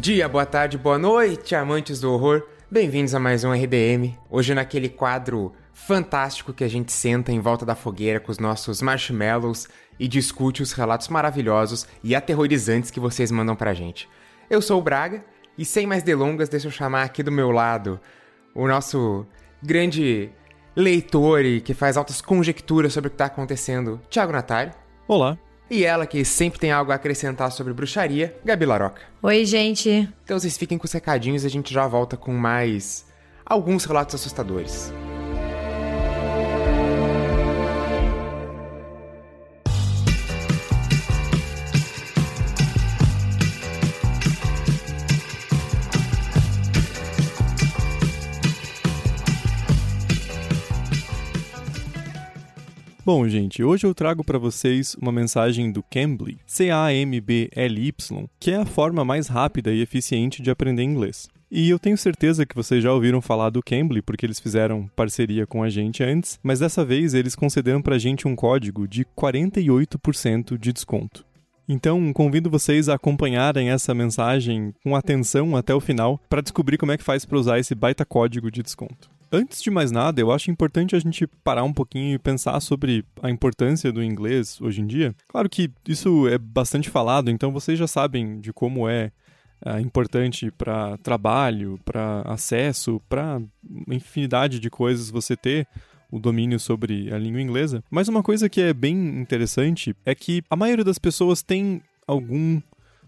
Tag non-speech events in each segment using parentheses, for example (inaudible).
Dia, boa tarde, boa noite, amantes do horror. Bem-vindos a mais um RDM. Hoje naquele quadro fantástico que a gente senta em volta da fogueira com os nossos marshmallows e discute os relatos maravilhosos e aterrorizantes que vocês mandam pra gente. Eu sou o Braga e sem mais delongas, deixa eu chamar aqui do meu lado o nosso grande leitor e que faz altas conjecturas sobre o que tá acontecendo, Thiago Natário. Olá. E ela, que sempre tem algo a acrescentar sobre bruxaria, Gabi Laroca. Oi, gente. Então vocês fiquem com os recadinhos e a gente já volta com mais alguns relatos assustadores. Bom, gente, hoje eu trago para vocês uma mensagem do Cambly, C-A-M-B-L-Y, que é a forma mais rápida e eficiente de aprender inglês. E eu tenho certeza que vocês já ouviram falar do Cambly, porque eles fizeram parceria com a gente antes, mas dessa vez eles concederam pra gente um código de 48% de desconto. Então, convido vocês a acompanharem essa mensagem com atenção até o final para descobrir como é que faz para usar esse baita código de desconto. Antes de mais nada, eu acho importante a gente parar um pouquinho e pensar sobre a importância do inglês hoje em dia. Claro que isso é bastante falado, então vocês já sabem de como é é, importante para trabalho, para acesso, para infinidade de coisas você ter o domínio sobre a língua inglesa. Mas uma coisa que é bem interessante é que a maioria das pessoas tem algum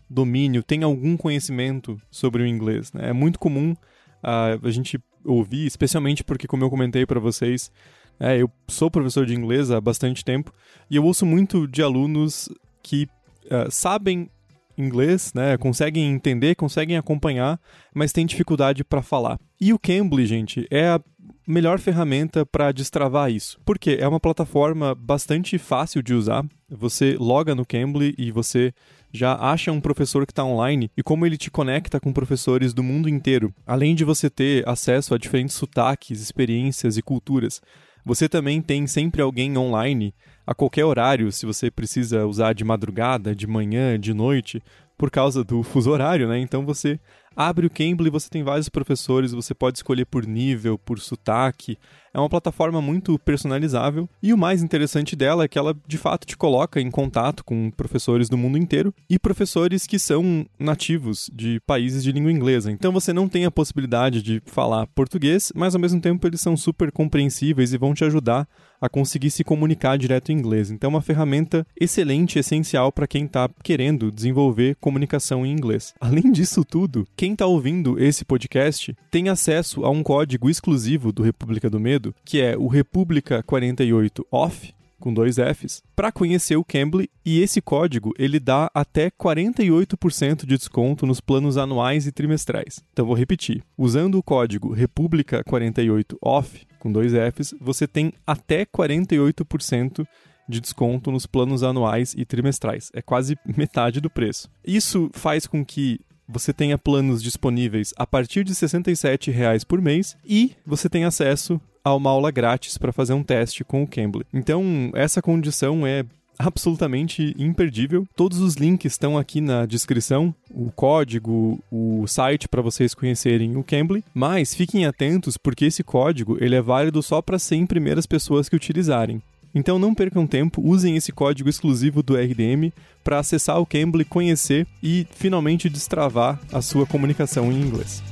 domínio, tem algum conhecimento sobre o inglês. Né? É muito comum uh, a gente ouvir, especialmente porque, como eu comentei para vocês, é, eu sou professor de inglês há bastante tempo e eu ouço muito de alunos que uh, sabem inglês, né, conseguem entender, conseguem acompanhar, mas têm dificuldade para falar. E o Cambly, gente, é a melhor ferramenta para destravar isso. Porque é uma plataforma bastante fácil de usar. Você loga no Cambly e você já acha um professor que está online e como ele te conecta com professores do mundo inteiro. Além de você ter acesso a diferentes sotaques, experiências e culturas, você também tem sempre alguém online a qualquer horário, se você precisa usar de madrugada, de manhã, de noite, por causa do fuso horário, né? Então você abre o Cambly, você tem vários professores, você pode escolher por nível, por sotaque. É uma plataforma muito personalizável e o mais interessante dela é que ela de fato te coloca em contato com professores do mundo inteiro e professores que são nativos de países de língua inglesa. Então você não tem a possibilidade de falar português, mas ao mesmo tempo eles são super compreensíveis e vão te ajudar a conseguir se comunicar direto em inglês. Então, é uma ferramenta excelente, essencial para quem está querendo desenvolver comunicação em inglês. Além disso tudo, quem está ouvindo esse podcast tem acesso a um código exclusivo do República do Medo, que é o República 48 Off, com dois Fs, para conhecer o Cambly e esse código ele dá até 48% de desconto nos planos anuais e trimestrais. Então vou repetir. Usando o código República 48 Off com dois Fs, você tem até 48% de desconto nos planos anuais e trimestrais. É quase metade do preço. Isso faz com que você tenha planos disponíveis a partir de R$ 67,00 por mês e você tem acesso a uma aula grátis para fazer um teste com o Cambly. Então, essa condição é absolutamente imperdível. Todos os links estão aqui na descrição, o código, o site para vocês conhecerem o Cambly. Mas fiquem atentos porque esse código ele é válido só para 100 primeiras pessoas que utilizarem. Então não percam tempo, usem esse código exclusivo do RDM para acessar o Cambly, conhecer e finalmente destravar a sua comunicação em inglês.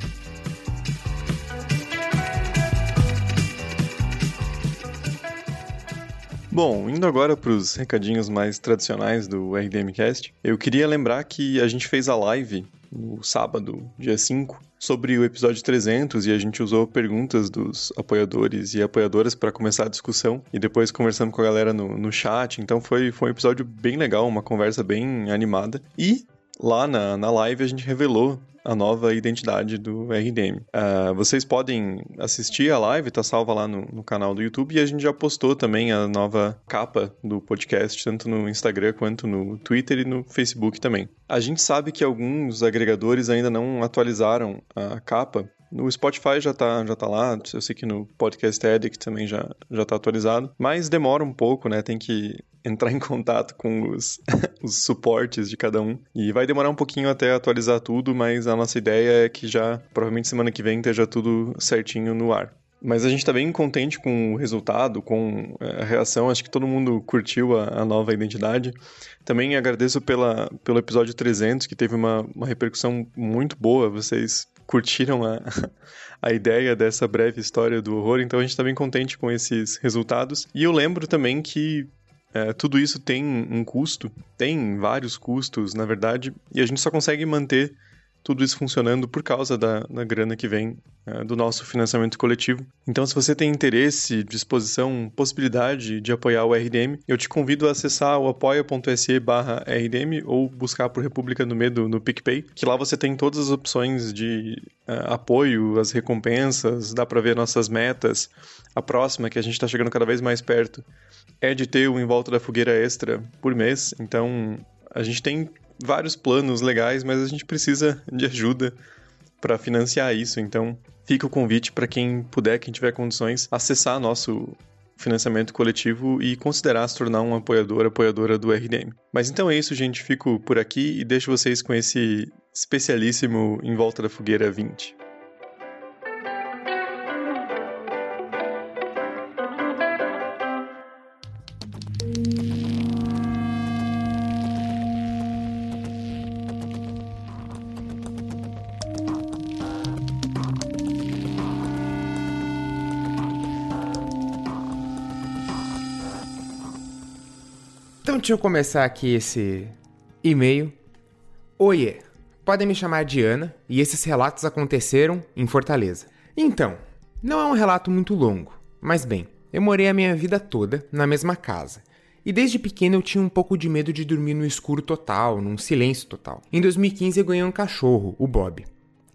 Bom, indo agora para os recadinhos mais tradicionais do RDMcast, eu queria lembrar que a gente fez a live no sábado, dia 5, sobre o episódio 300 e a gente usou perguntas dos apoiadores e apoiadoras para começar a discussão e depois conversando com a galera no, no chat. Então foi, foi um episódio bem legal, uma conversa bem animada. E lá na, na live a gente revelou a nova identidade do RDM. Uh, ah, vocês podem assistir a live, tá salva lá no, no, canal do YouTube, e a gente já postou também a nova capa do podcast, tanto no Instagram quanto no Twitter e no Facebook também. A gente sabe que alguns agregadores ainda não atualizaram a capa, No Spotify já tá, já tá lá, eu sei que no Podcast Addict também já, já tá atualizado, mas demora um pouco, né? Tem que entrar (laughs) em contato com os, (laughs) os suportes de cada um. E vai demorar um pouquinho até atualizar tudo, mas a nossa ideia é que já, provavelmente semana que vem, esteja tudo certinho no ar. Mas a gente está bem contente com o resultado, com é, a reação. Acho que todo mundo curtiu a, a, nova identidade. Também agradeço pela, pelo episódio 300, que teve uma, uma repercussão muito boa. Vocês curtiram a, (laughs) a ideia dessa breve história do horror, então a gente está bem contente com esses resultados. E eu lembro também que é, tudo isso tem um custo, tem vários custos, na verdade, e a gente só consegue manter tudo isso funcionando por causa da, da grana que vem é, do nosso financiamento coletivo. Então, se você tem interesse, disposição, possibilidade de apoiar o RDM, eu te convido a acessar o apoia.se barra RDM ou buscar por República do Medo no PicPay, que lá você tem todas as opções de uh, apoio, as recompensas, dá para ver nossas metas. A próxima, que a gente está chegando cada vez mais perto, é de ter o Em Volta da Fogueira Extra por mês. Então, a gente tem vários planos legais, mas a gente precisa de ajuda para financiar isso. Então, fica o convite para quem puder, quem tiver condições, acessar nosso financiamento coletivo e considerar se tornar um apoiador, apoiadora do RDM. Mas então é isso, gente. Fico por aqui e deixo vocês com esse especialíssimo Em Volta da Fogueira 20. Deixa eu começar aqui esse e-mail. Oiê, podem me chamar de Ana e esses relatos aconteceram em Fortaleza. Então, não é um relato muito longo, mas bem, eu morei a minha vida toda na mesma casa. E desde pequeno eu tinha um pouco de medo de dormir no escuro total, num silêncio total. Em 2015 eu ganhei um cachorro, o Bob.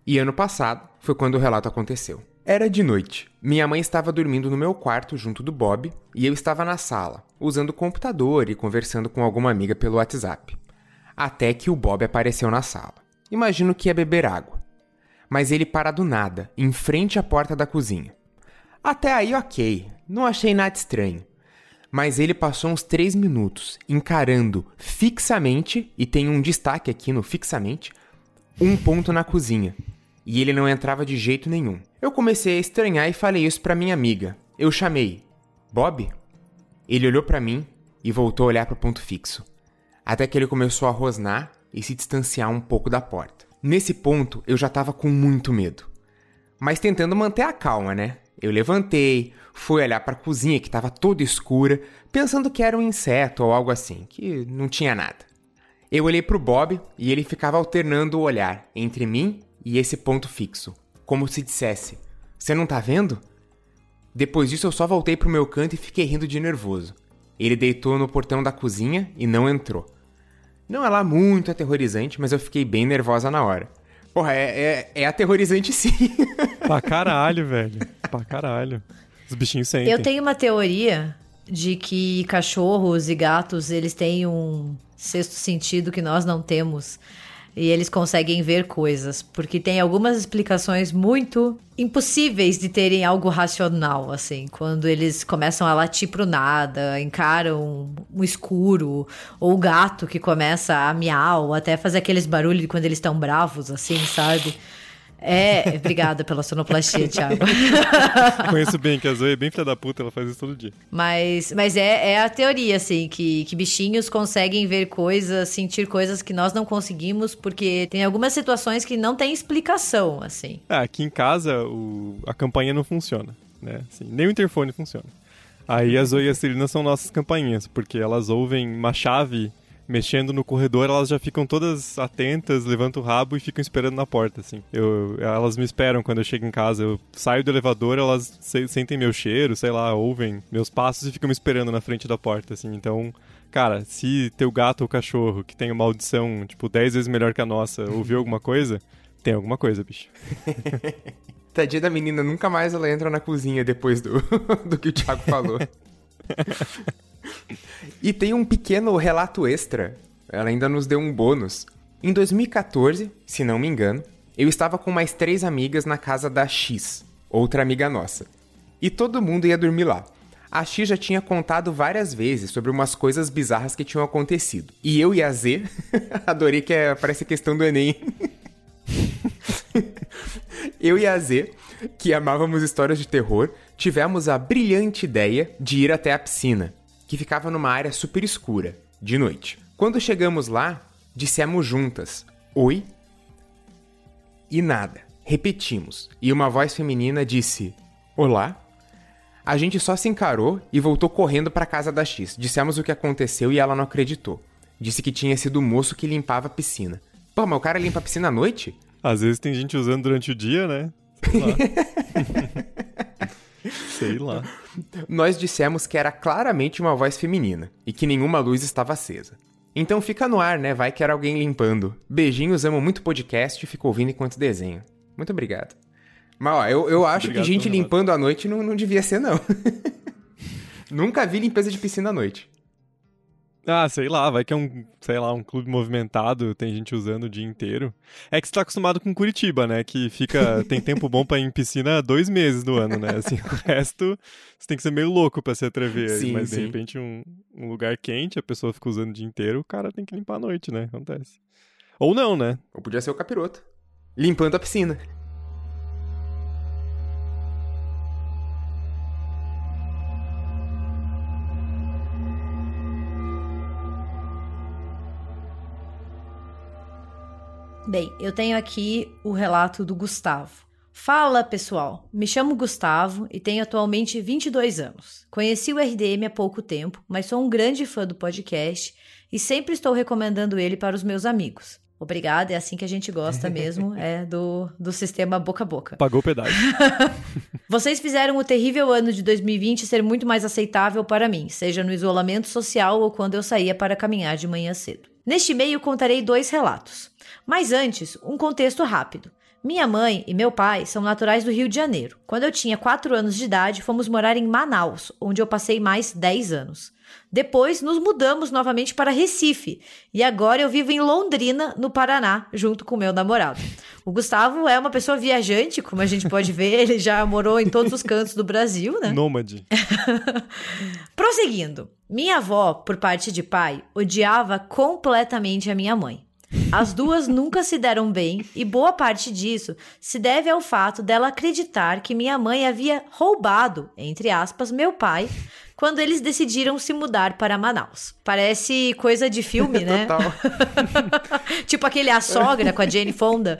E ano passado foi quando o relato aconteceu. Era de noite. Minha mãe estava dormindo no meu quarto junto do Bob e eu estava na sala, usando o computador e conversando com alguma amiga pelo WhatsApp. Até que o Bob apareceu na sala. Imagino que ia beber água. Mas ele para do nada, em frente à porta da cozinha. Até aí, ok, não achei nada estranho. Mas ele passou uns três minutos encarando fixamente, e tem um destaque aqui no fixamente, um ponto na cozinha, e ele não entrava de jeito nenhum. Eu comecei a estranhar e falei isso para minha amiga. Eu chamei: Bob? Ele olhou para mim e voltou a olhar para o ponto fixo, até que ele começou a rosnar e se distanciar um pouco da porta. Nesse ponto, eu já estava com muito medo, mas tentando manter a calma, né? Eu levantei, fui olhar para a cozinha que estava toda escura, pensando que era um inseto ou algo assim, que não tinha nada. Eu olhei para o Bob e ele ficava alternando o olhar entre mim e esse ponto fixo, como se dissesse: Você não tá vendo? Depois disso, eu só voltei pro meu canto e fiquei rindo de nervoso. Ele deitou no portão da cozinha e não entrou. Não é lá muito aterrorizante, mas eu fiquei bem nervosa na hora. Porra, é, é, é aterrorizante sim. (laughs) pra caralho, velho. Pra caralho. Os bichinhos sentem. Eu tenho uma teoria de que cachorros e gatos, eles têm um sexto sentido que nós não temos e eles conseguem ver coisas, porque tem algumas explicações muito impossíveis de terem algo racional, assim, quando eles começam a latir pro nada, encaram um escuro, ou o gato que começa a miau, até fazer aqueles barulhos quando eles estão bravos, assim, sabe? É, obrigada pela sonoplastia, Thiago. Conheço bem, que a Zoe é bem filha da puta, ela faz isso todo dia. Mas, mas é, é a teoria, assim, que, que bichinhos conseguem ver coisas, sentir coisas que nós não conseguimos, porque tem algumas situações que não tem explicação, assim. Ah, aqui em casa o, a campainha não funciona, né? Assim, nem o interfone funciona. Aí a Zoe e a Celina são nossas campainhas, porque elas ouvem uma chave mexendo no corredor, elas já ficam todas atentas, levantam o rabo e ficam esperando na porta, assim. Eu, elas me esperam quando eu chego em casa. Eu saio do elevador, elas se, sentem meu cheiro, sei lá, ouvem meus passos e ficam me esperando na frente da porta, assim. Então, cara, se teu gato ou cachorro, que tem uma audição, tipo, 10 vezes melhor que a nossa, (laughs) ouviu alguma coisa, tem alguma coisa, bicho. (laughs) Tadinha da menina, nunca mais ela entra na cozinha depois do, (laughs) do que o Thiago falou. E tem um pequeno relato extra. Ela ainda nos deu um bônus. Em 2014, se não me engano, eu estava com mais três amigas na casa da X, outra amiga nossa. E todo mundo ia dormir lá. A X já tinha contado várias vezes sobre umas coisas bizarras que tinham acontecido. E eu e a Z, (laughs) adorei que é, parece questão do Enem. (laughs) eu e a Z, que amávamos histórias de terror, tivemos a brilhante ideia de ir até a piscina, que ficava numa área super escura, de noite. Quando chegamos lá, dissemos juntas: Oi? E nada. Repetimos. E uma voz feminina disse: Olá? A gente só se encarou e voltou correndo para casa da X. Dissemos o que aconteceu e ela não acreditou. Disse que tinha sido o moço que limpava a piscina. Pô, mas o cara limpa a piscina à noite? Às vezes tem gente usando durante o dia, né? (laughs) Sei lá. Nós dissemos que era claramente uma voz feminina e que nenhuma luz estava acesa. Então fica no ar, né? Vai que era alguém limpando. Beijinhos, amo muito podcast e fico ouvindo enquanto desenho. Muito obrigado. Mas ó, eu, eu acho Obrigado que gente limpando à noite não, não devia ser, não. (laughs) Nunca vi limpeza de piscina à noite. Ah, sei lá, vai que é um, sei lá, um clube movimentado, tem gente usando o dia inteiro. É que você tá acostumado com Curitiba, né? Que fica. (laughs) tem tempo bom pra ir em piscina dois meses do ano, né? Assim, o resto você tem que ser meio louco pra se atrever. Sim, mas de sim. repente um, um lugar quente, a pessoa fica usando o dia inteiro, o cara tem que limpar à noite, né? Acontece. Ou não, né? Ou podia ser o capiroto. Limpando a piscina. Bem, eu tenho aqui o relato do Gustavo. Fala, pessoal. Me chamo Gustavo e tenho atualmente 22 anos. Conheci o RDM há pouco tempo, mas sou um grande fã do podcast e sempre estou recomendando ele para os meus amigos. Obrigada, é assim que a gente gosta mesmo, (laughs) é do, do sistema boca a boca. Pagou o pedágio. (laughs) Vocês fizeram o terrível ano de 2020 ser muito mais aceitável para mim, seja no isolamento social ou quando eu saía para caminhar de manhã cedo. Neste e-mail contarei dois relatos. Mas antes, um contexto rápido. Minha mãe e meu pai são naturais do Rio de Janeiro. Quando eu tinha 4 anos de idade, fomos morar em Manaus, onde eu passei mais 10 anos. Depois, nos mudamos novamente para Recife e agora eu vivo em Londrina, no Paraná, junto com meu namorado. O Gustavo é uma pessoa viajante, como a gente pode ver, (laughs) ele já morou em todos os cantos do Brasil, né? Nômade. (laughs) Prosseguindo, minha avó, por parte de pai, odiava completamente a minha mãe. As duas nunca se deram bem e boa parte disso se deve ao fato dela acreditar que minha mãe havia roubado, entre aspas, meu pai quando eles decidiram se mudar para Manaus. Parece coisa de filme, (laughs) né? Total. (laughs) tipo aquele A Sogra com a Jane Fonda.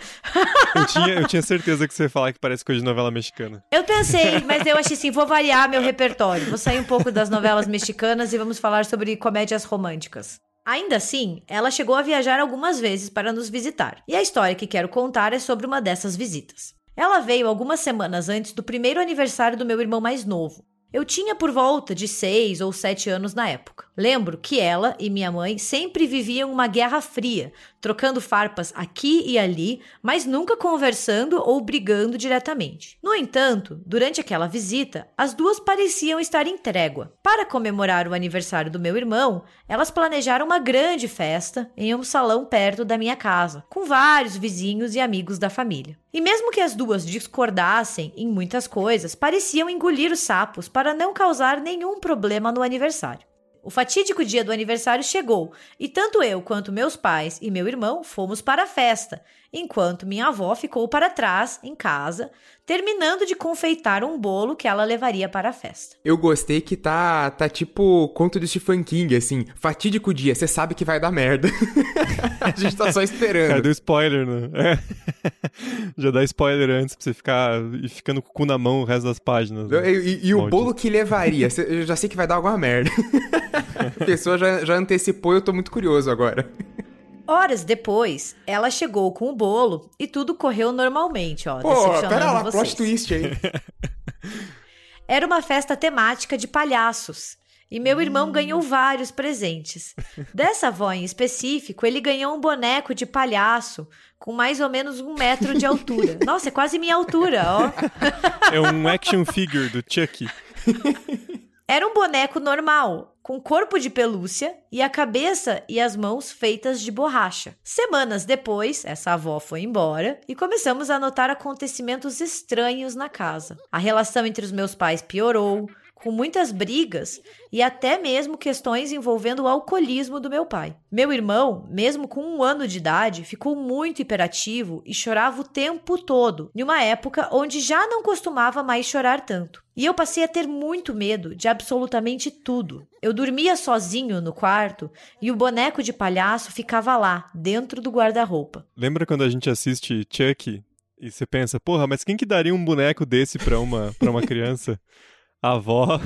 Eu tinha, eu tinha certeza que você ia falar que parece coisa de novela mexicana. Eu pensei, mas eu achei assim, vou variar meu repertório. Vou sair um pouco das novelas mexicanas e vamos falar sobre comédias românticas. Ainda assim, ela chegou a viajar algumas vezes para nos visitar. E a história que quero contar é sobre uma dessas visitas. Ela veio algumas semanas antes do primeiro aniversário do meu irmão mais novo. Eu tinha por volta de seis ou sete anos na época. Lembro que ela e minha mãe sempre viviam uma guerra fria, trocando farpas aqui e ali, mas nunca conversando ou brigando diretamente. No entanto, durante aquela visita, as duas pareciam estar em trégua. Para comemorar o aniversário do meu irmão, elas planejaram uma grande festa em um salão perto da minha casa, com vários vizinhos e amigos da família. E mesmo que as duas discordassem em muitas coisas, pareciam engolir os sapos para não causar nenhum problema no aniversário. O fatídico dia do aniversário chegou e tanto eu quanto meus pais e meu irmão fomos para a festa, enquanto minha avó ficou para trás, em casa, terminando de confeitar um bolo que ela levaria para a festa. Eu gostei que tá, tá tipo conto de Stephen King, assim. Fatídico dia, você sabe que vai dar merda. (laughs) a gente tá só Cara, esperando. deu spoiler, né? É. (laughs) Já dá spoiler antes pra você ficar e ficando com o cu na mão o resto das páginas. né? E, e- e o bolo que levaria? Eu já sei que vai dar alguma merda. (laughs) a pessoa já, já antecipou e eu tô muito curioso agora. Horas depois, ela chegou com o bolo e tudo correu normalmente, ó. Pô, pera lá, vocês. plot twist aí. (laughs) Era uma festa temática de palhaços. E meu irmão ganhou vários presentes. Dessa avó em específico, ele ganhou um boneco de palhaço com mais ou menos um metro de altura. (laughs) Nossa, é quase minha altura, ó. É um action figure do Chucky. Era um boneco normal, com corpo de pelúcia e a cabeça e as mãos feitas de borracha. Semanas depois, essa avó foi embora e começamos a notar acontecimentos estranhos na casa. A relação entre os meus pais piorou, com muitas brigas e até mesmo questões envolvendo o alcoolismo do meu pai. Meu irmão, mesmo com um ano de idade, ficou muito hiperativo e chorava o tempo todo, em uma época onde já não costumava mais chorar tanto. E eu passei a ter muito medo de absolutamente tudo. Eu dormia sozinho no quarto e o boneco de palhaço ficava lá, dentro do guarda-roupa. Lembra quando a gente assiste Chuck e você pensa, porra, mas quem que daria um boneco desse pra uma, pra uma criança? (laughs) A avó.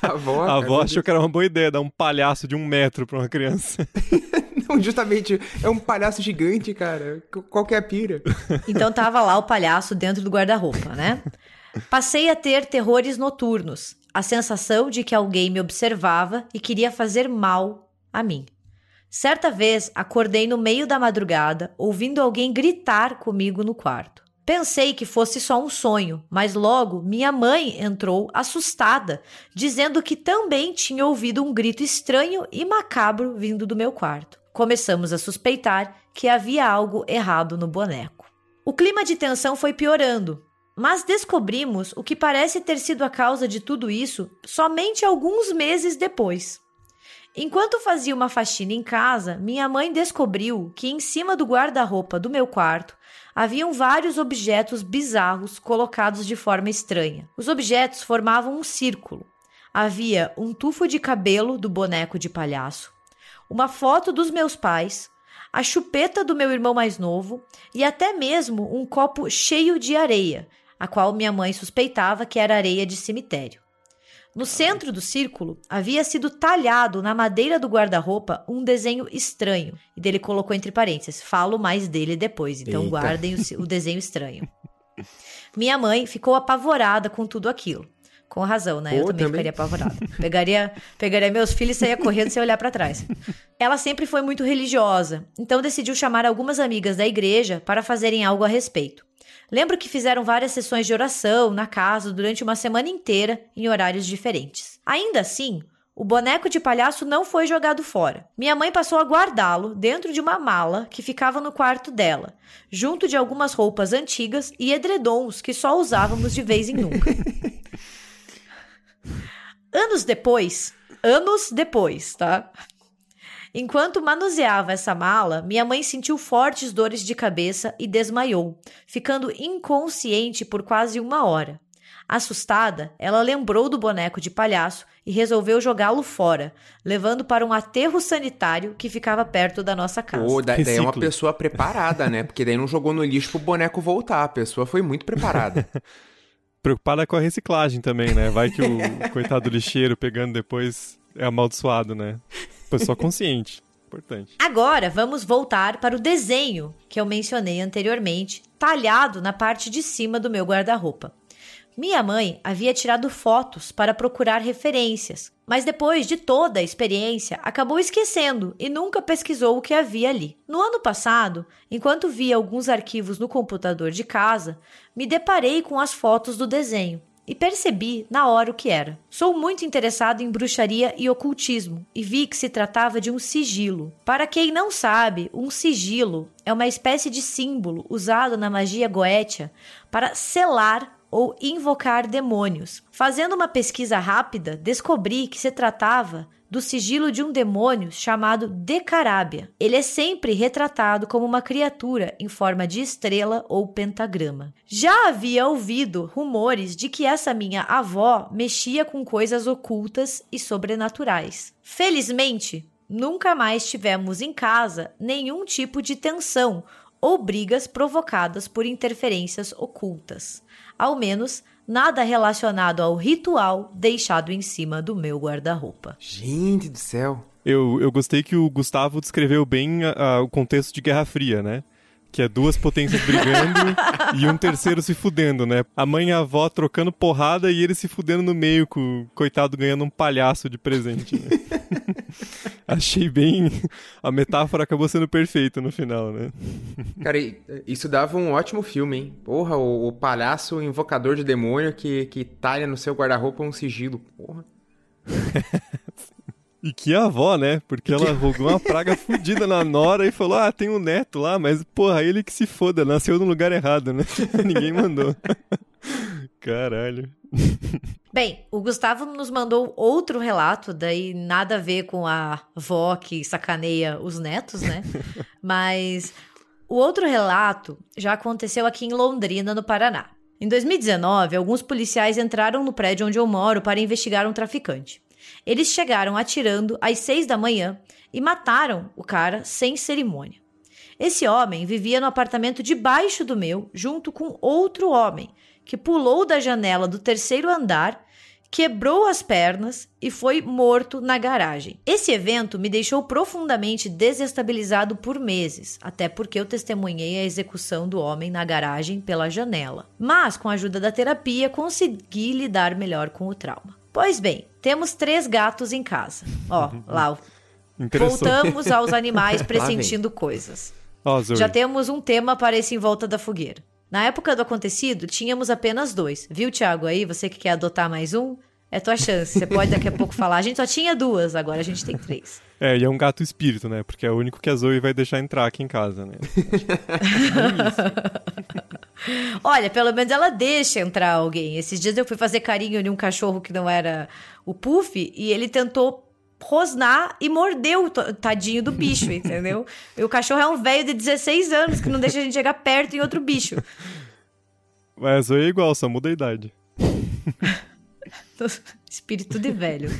A avó, (laughs) a avó achou que era uma boa ideia dar um palhaço de um metro pra uma criança. (laughs) Não, justamente. É um palhaço gigante, cara. Qual que é a pira? (laughs) Então tava lá o palhaço dentro do guarda-roupa, né? Passei a ter terrores noturnos. A sensação de que alguém me observava e queria fazer mal a mim. Certa vez acordei no meio da madrugada, ouvindo alguém gritar comigo no quarto. Pensei que fosse só um sonho, mas logo minha mãe entrou assustada, dizendo que também tinha ouvido um grito estranho e macabro vindo do meu quarto. Começamos a suspeitar que havia algo errado no boneco. O clima de tensão foi piorando, mas descobrimos o que parece ter sido a causa de tudo isso somente alguns meses depois. Enquanto fazia uma faxina em casa, minha mãe descobriu que em cima do guarda-roupa do meu quarto haviam vários objetos bizarros colocados de forma estranha. Os objetos formavam um círculo. Havia um tufo de cabelo do boneco de palhaço, uma foto dos meus pais, a chupeta do meu irmão mais novo e até mesmo um copo cheio de areia, a qual minha mãe suspeitava que era areia de cemitério. No centro do círculo havia sido talhado na madeira do guarda-roupa um desenho estranho. E dele colocou entre parênteses: falo mais dele depois, então Eita. guardem o, o desenho estranho. Minha mãe ficou apavorada com tudo aquilo. Com razão, né? Pô, eu também, também, ficaria apavorada. Pegaria, pegaria meus filhos e saia correndo sem olhar para trás. Ela sempre foi muito religiosa, então decidiu chamar algumas amigas da igreja para fazerem algo a respeito. Lembro que fizeram várias sessões de oração na casa durante uma semana inteira em horários diferentes. Ainda assim, o boneco de palhaço não foi jogado fora. Minha mãe passou a guardá-lo dentro de uma mala que ficava no quarto dela, junto de algumas roupas antigas e edredons que só usávamos de vez em nunca. (laughs) anos depois, anos depois, tá? Enquanto manuseava essa mala, minha mãe sentiu fortes dores de cabeça e desmaiou, ficando inconsciente por quase uma hora. Assustada, ela lembrou do boneco de palhaço e resolveu jogá-lo fora, levando para um aterro sanitário que ficava perto da nossa casa. Pô, daí é uma pessoa preparada, né? Porque daí não jogou no lixo pro boneco voltar. A pessoa foi muito preparada. (laughs) Preocupada com a reciclagem também, né? Vai que o (laughs) coitado lixeiro pegando depois é amaldiçoado, né? Pessoa consciente. Importante. Agora vamos voltar para o desenho que eu mencionei anteriormente, talhado na parte de cima do meu guarda-roupa. Minha mãe havia tirado fotos para procurar referências, mas depois de toda a experiência, acabou esquecendo e nunca pesquisou o que havia ali. No ano passado, enquanto via alguns arquivos no computador de casa, me deparei com as fotos do desenho e percebi na hora o que era. Sou muito interessado em bruxaria e ocultismo e vi que se tratava de um sigilo. Para quem não sabe, um sigilo é uma espécie de símbolo usado na magia goétia para selar ou invocar demônios. Fazendo uma pesquisa rápida, descobri que se tratava do sigilo de um demônio chamado Decarábia. Ele é sempre retratado como uma criatura em forma de estrela ou pentagrama. Já havia ouvido rumores de que essa minha avó mexia com coisas ocultas e sobrenaturais. Felizmente, nunca mais tivemos em casa nenhum tipo de tensão ou brigas provocadas por interferências ocultas. Ao menos nada relacionado ao ritual deixado em cima do meu guarda-roupa. Gente do céu! Eu, eu gostei que o Gustavo descreveu bem a, a, o contexto de Guerra Fria, né? Que é duas potências brigando (laughs) e um terceiro se fudendo, né? A mãe e a avó trocando porrada e ele se fudendo no meio, com o coitado ganhando um palhaço de presente, né? (laughs) (laughs) Achei bem. A metáfora acabou sendo perfeita no final, né? Cara, isso dava um ótimo filme, hein? Porra, o, o palhaço invocador de demônio que, que talha no seu guarda-roupa um sigilo. Porra. (laughs) E que avó, né? Porque ela rogou uma praga (laughs) fodida na Nora e falou: Ah, tem um neto lá, mas porra, ele que se foda, nasceu no lugar errado, né? Ninguém mandou. Caralho. (laughs) Bem, o Gustavo nos mandou outro relato, daí nada a ver com a avó que sacaneia os netos, né? (laughs) Mas o outro relato já aconteceu aqui em Londrina, no Paraná. Em 2019, alguns policiais entraram no prédio onde eu moro para investigar um traficante. Eles chegaram atirando às seis da manhã e mataram o cara sem cerimônia. Esse homem vivia no apartamento debaixo do meu, junto com outro homem, que pulou da janela do terceiro andar, quebrou as pernas e foi morto na garagem. Esse evento me deixou profundamente desestabilizado por meses, até porque eu testemunhei a execução do homem na garagem pela janela. Mas, com a ajuda da terapia, consegui lidar melhor com o trauma. Pois bem, temos três gatos em casa. Ó, (laughs) lá. Voltamos aos animais (laughs) pressentindo coisas. Ó, Já temos um tema para esse em volta da fogueira. Na época do acontecido, tínhamos apenas dois. Viu, Thiago, aí? Você que quer adotar mais um? É tua chance. Você pode daqui a pouco (laughs) falar. A gente só tinha duas, agora a gente tem três. É, e é um gato espírito, né? Porque é o único que a Zoe vai deixar entrar aqui em casa, né? (laughs) Olha, pelo menos ela deixa entrar alguém. Esses dias eu fui fazer carinho em um cachorro que não era o Puff e ele tentou rosnar e mordeu o tadinho do bicho, (laughs) entendeu? E o cachorro é um velho de 16 anos que não deixa a gente chegar perto em outro bicho. Mas é igual, só muda a idade. (laughs) Espírito de velho.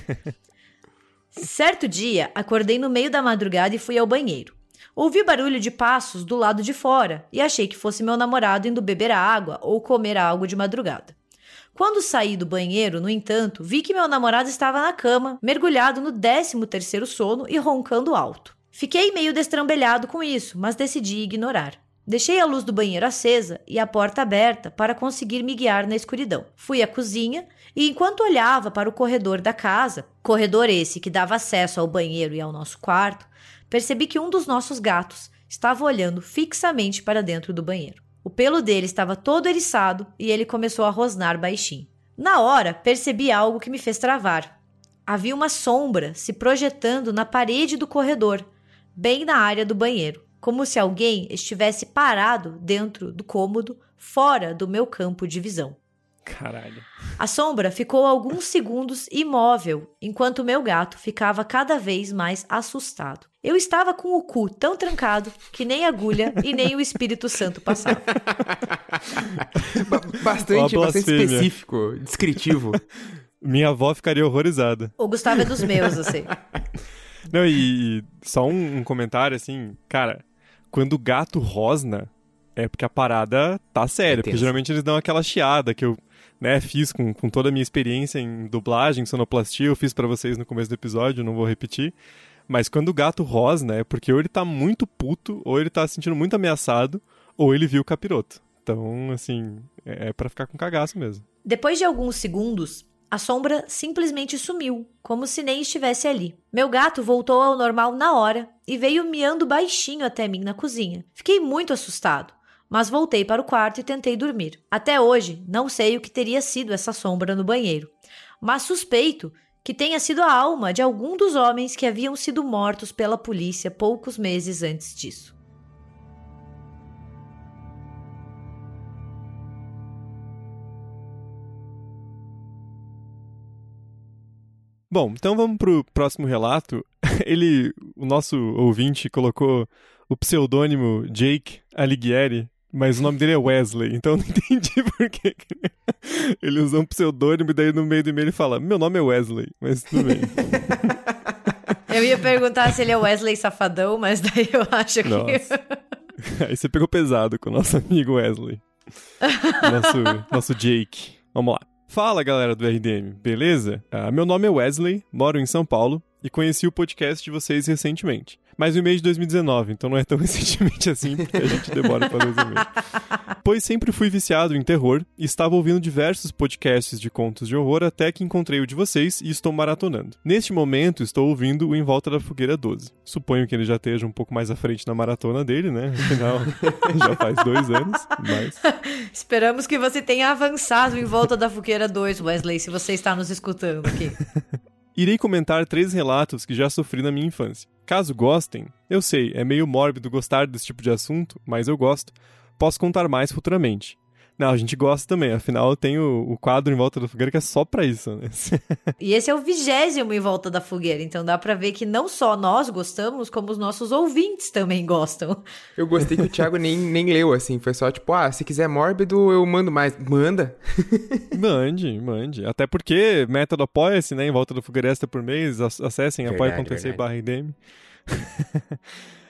Certo dia, acordei no meio da madrugada e fui ao banheiro. Ouvi barulho de passos do lado de fora e achei que fosse meu namorado indo beber água ou comer algo de madrugada. Quando saí do banheiro, no entanto, vi que meu namorado estava na cama, mergulhado no 13 terceiro sono e roncando alto. Fiquei meio destrambelhado com isso, mas decidi ignorar. Deixei a luz do banheiro acesa e a porta aberta para conseguir me guiar na escuridão. Fui à cozinha e, enquanto olhava para o corredor da casa, corredor esse que dava acesso ao banheiro e ao nosso quarto, percebi que um dos nossos gatos estava olhando fixamente para dentro do banheiro. O pelo dele estava todo eriçado e ele começou a rosnar baixinho. Na hora, percebi algo que me fez travar. Havia uma sombra se projetando na parede do corredor, bem na área do banheiro como se alguém estivesse parado dentro do cômodo, fora do meu campo de visão. Caralho. A sombra ficou alguns segundos imóvel, enquanto meu gato ficava cada vez mais assustado. Eu estava com o cu tão trancado que nem agulha e nem o Espírito Santo passava. (laughs) bastante, bastante específico, descritivo. (laughs) Minha avó ficaria horrorizada. O Gustavo é dos meus, eu (laughs) sei. Não, e, e só um, um comentário assim, cara, quando o gato rosna, é porque a parada tá séria. É porque geralmente eles dão aquela chiada que eu né, fiz com, com toda a minha experiência em dublagem, sonoplastia, eu fiz para vocês no começo do episódio, não vou repetir. Mas quando o gato rosna, é porque ou ele tá muito puto, ou ele tá se sentindo muito ameaçado, ou ele viu o capiroto. Então, assim, é, é para ficar com cagaço mesmo. Depois de alguns segundos, a sombra simplesmente sumiu, como se nem estivesse ali. Meu gato voltou ao normal na hora e veio miando baixinho até mim na cozinha. Fiquei muito assustado, mas voltei para o quarto e tentei dormir. Até hoje, não sei o que teria sido essa sombra no banheiro, mas suspeito que tenha sido a alma de algum dos homens que haviam sido mortos pela polícia poucos meses antes disso. Bom, então vamos pro próximo relato. (laughs) Ele, o nosso ouvinte, colocou o pseudônimo Jake Alighieri, mas o nome dele é Wesley, então eu não (laughs) entendi por que ele usou um pseudônimo e daí no meio do e-mail ele fala: Meu nome é Wesley, mas tudo bem. Eu ia perguntar se ele é Wesley Safadão, mas daí eu acho que. Nossa. (laughs) Aí você pegou pesado com o nosso amigo Wesley. Nosso, nosso Jake. Vamos lá. Fala galera do RDM, beleza? Ah, meu nome é Wesley, moro em São Paulo e conheci o podcast de vocês recentemente. Mas o e-mail de 2019, então não é tão (laughs) recentemente assim, porque a gente demora para ler os e-mails. (laughs) Pois sempre fui viciado em terror e estava ouvindo diversos podcasts de contos de horror até que encontrei o de vocês e estou maratonando. Neste momento, estou ouvindo o Em Volta da Fogueira 12. Suponho que ele já esteja um pouco mais à frente na maratona dele, né? Afinal, (laughs) já faz dois anos, mas... Esperamos que você tenha avançado em Volta da Fogueira 2, Wesley, se você está nos escutando aqui. Irei comentar três relatos que já sofri na minha infância. Caso gostem, eu sei, é meio mórbido gostar desse tipo de assunto, mas eu gosto. Posso contar mais futuramente. Não, a gente gosta também. Afinal, tem o, o quadro em volta da fogueira que é só pra isso, né? (laughs) e esse é o vigésimo em volta da fogueira. Então dá pra ver que não só nós gostamos, como os nossos ouvintes também gostam. Eu gostei que o Thiago nem, nem leu, assim. Foi só tipo, ah, se quiser mórbido, eu mando mais. Manda. (laughs) mande, mande. Até porque método apoia-se, né? Em volta da fogueira extra por mês. Acessem apoia.se barra (laughs)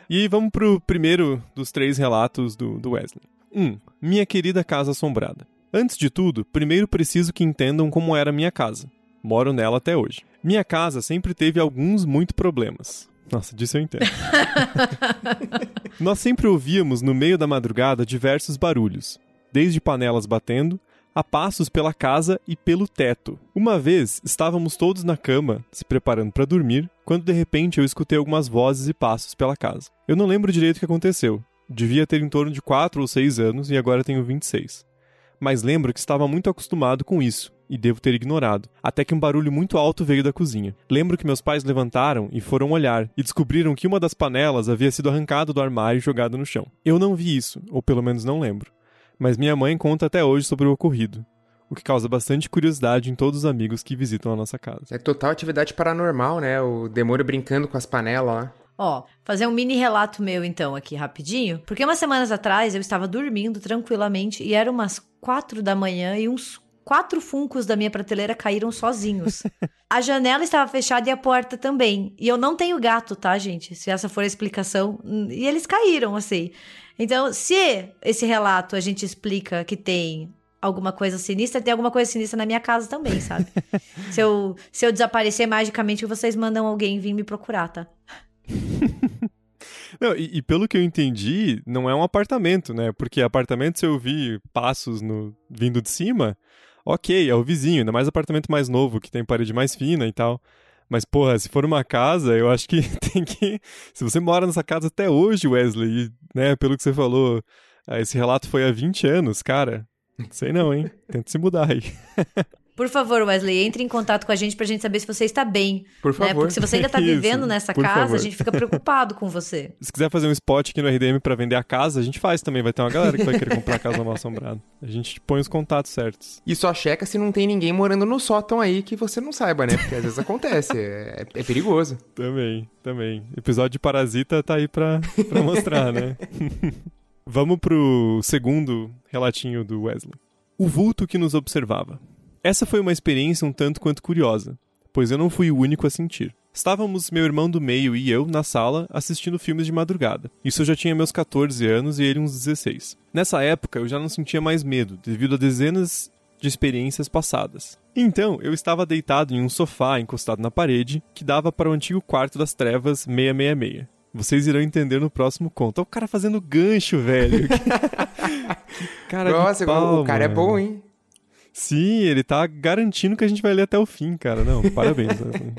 E vamos pro primeiro dos três relatos do, do Wesley. 1. Minha querida casa assombrada. Antes de tudo, primeiro preciso que entendam como era minha casa. Moro nela até hoje. Minha casa sempre teve alguns muito problemas. Nossa, disso eu entendo. (laughs) Nós sempre ouvíamos no meio da madrugada diversos barulhos, desde panelas batendo a passos pela casa e pelo teto. Uma vez estávamos todos na cama, se preparando para dormir, quando de repente eu escutei algumas vozes e passos pela casa. Eu não lembro direito o que aconteceu, Devia ter em torno de 4 ou 6 anos e agora tenho 26. Mas lembro que estava muito acostumado com isso e devo ter ignorado, até que um barulho muito alto veio da cozinha. Lembro que meus pais levantaram e foram olhar e descobriram que uma das panelas havia sido arrancada do armário e jogada no chão. Eu não vi isso, ou pelo menos não lembro, mas minha mãe conta até hoje sobre o ocorrido. O que causa bastante curiosidade em todos os amigos que visitam a nossa casa. É total atividade paranormal, né? O demônio brincando com as panelas lá. Ó, fazer um mini relato meu então aqui rapidinho, porque umas semanas atrás eu estava dormindo tranquilamente e eram umas quatro da manhã e uns quatro funcos da minha prateleira caíram sozinhos. (laughs) a janela estava fechada e a porta também. E eu não tenho gato, tá, gente? Se essa for a explicação. E eles caíram, assim. Então, se esse relato a gente explica que tem alguma coisa sinistra, tem alguma coisa sinistra na minha casa também, sabe? (laughs) se, eu, se eu desaparecer magicamente, vocês mandam alguém vir me procurar, tá? (laughs) Não, e, e, pelo que eu entendi, não é um apartamento, né? Porque apartamento, se eu vi passos no, vindo de cima, ok, é o vizinho, ainda mais apartamento mais novo, que tem parede mais fina e tal. Mas, porra, se for uma casa, eu acho que (laughs) tem que. Se você mora nessa casa até hoje, Wesley, e, né, pelo que você falou, ah, esse relato foi há 20 anos, cara. Sei não, hein? Tenta se mudar aí. (laughs) Por favor, Wesley, entre em contato com a gente pra gente saber se você está bem. Por né? favor. Porque se você ainda tá (laughs) vivendo Isso, nessa casa, favor. a gente fica preocupado com você. (laughs) Se quiser fazer um spot aqui no RDM para vender a casa, a gente faz também. Vai ter uma galera que vai querer comprar a casa mal assombrada. A gente põe os contatos certos. E só checa se não tem ninguém morando no sótão aí que você não saiba, né? Porque às vezes acontece. É, é perigoso. Também, também. Episódio de Parasita tá aí pra, pra mostrar, né? (laughs) Vamos pro segundo relatinho do Wesley. O vulto que nos observava. Essa foi uma experiência um tanto quanto curiosa, pois eu não fui o único a sentir. Estávamos meu irmão do meio e eu na sala assistindo filmes de madrugada. Isso eu já tinha meus 14 anos e ele uns 16. Nessa época eu já não sentia mais medo, devido a dezenas de experiências passadas. Então, eu estava deitado em um sofá encostado na parede que dava para o antigo quarto das trevas 666. Vocês irão entender no próximo conto. Olha o cara fazendo gancho, velho. (laughs) cara Nossa, pau, o cara mano. é bom, hein? Sim, ele tá garantindo que a gente vai ler até o fim, cara. Não, (laughs) parabéns.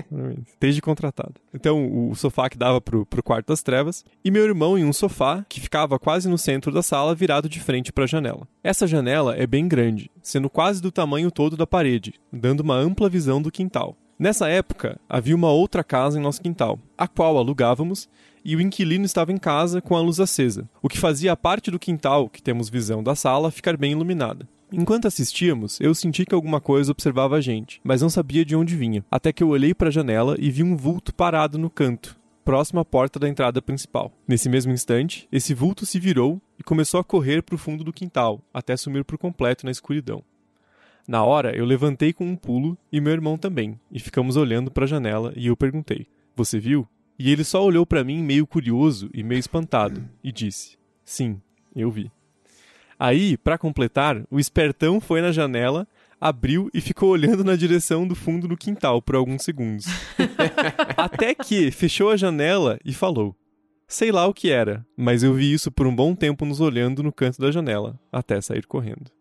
parabéns. Desde contratado. Então, o sofá que dava pro, pro quarto das trevas, e meu irmão em um sofá que ficava quase no centro da sala, virado de frente para a janela. Essa janela é bem grande, sendo quase do tamanho todo da parede, dando uma ampla visão do quintal. Nessa época, havia uma outra casa em nosso quintal, a qual alugávamos, e o inquilino estava em casa com a luz acesa, o que fazia a parte do quintal, que temos visão da sala, ficar bem iluminada. Enquanto assistíamos, eu senti que alguma coisa observava a gente, mas não sabia de onde vinha, até que eu olhei para a janela e vi um vulto parado no canto, próximo à porta da entrada principal. Nesse mesmo instante, esse vulto se virou e começou a correr para o fundo do quintal, até sumir por completo na escuridão. Na hora, eu levantei com um pulo e meu irmão também, e ficamos olhando para a janela e eu perguntei: Você viu? E ele só olhou para mim meio curioso e meio espantado e disse: Sim, eu vi. Aí, para completar, o espertão foi na janela, abriu e ficou olhando na direção do fundo do quintal por alguns segundos. (laughs) Até que fechou a janela e falou: Sei lá o que era, mas eu vi isso por um bom tempo nos olhando no canto da janela, até sair correndo.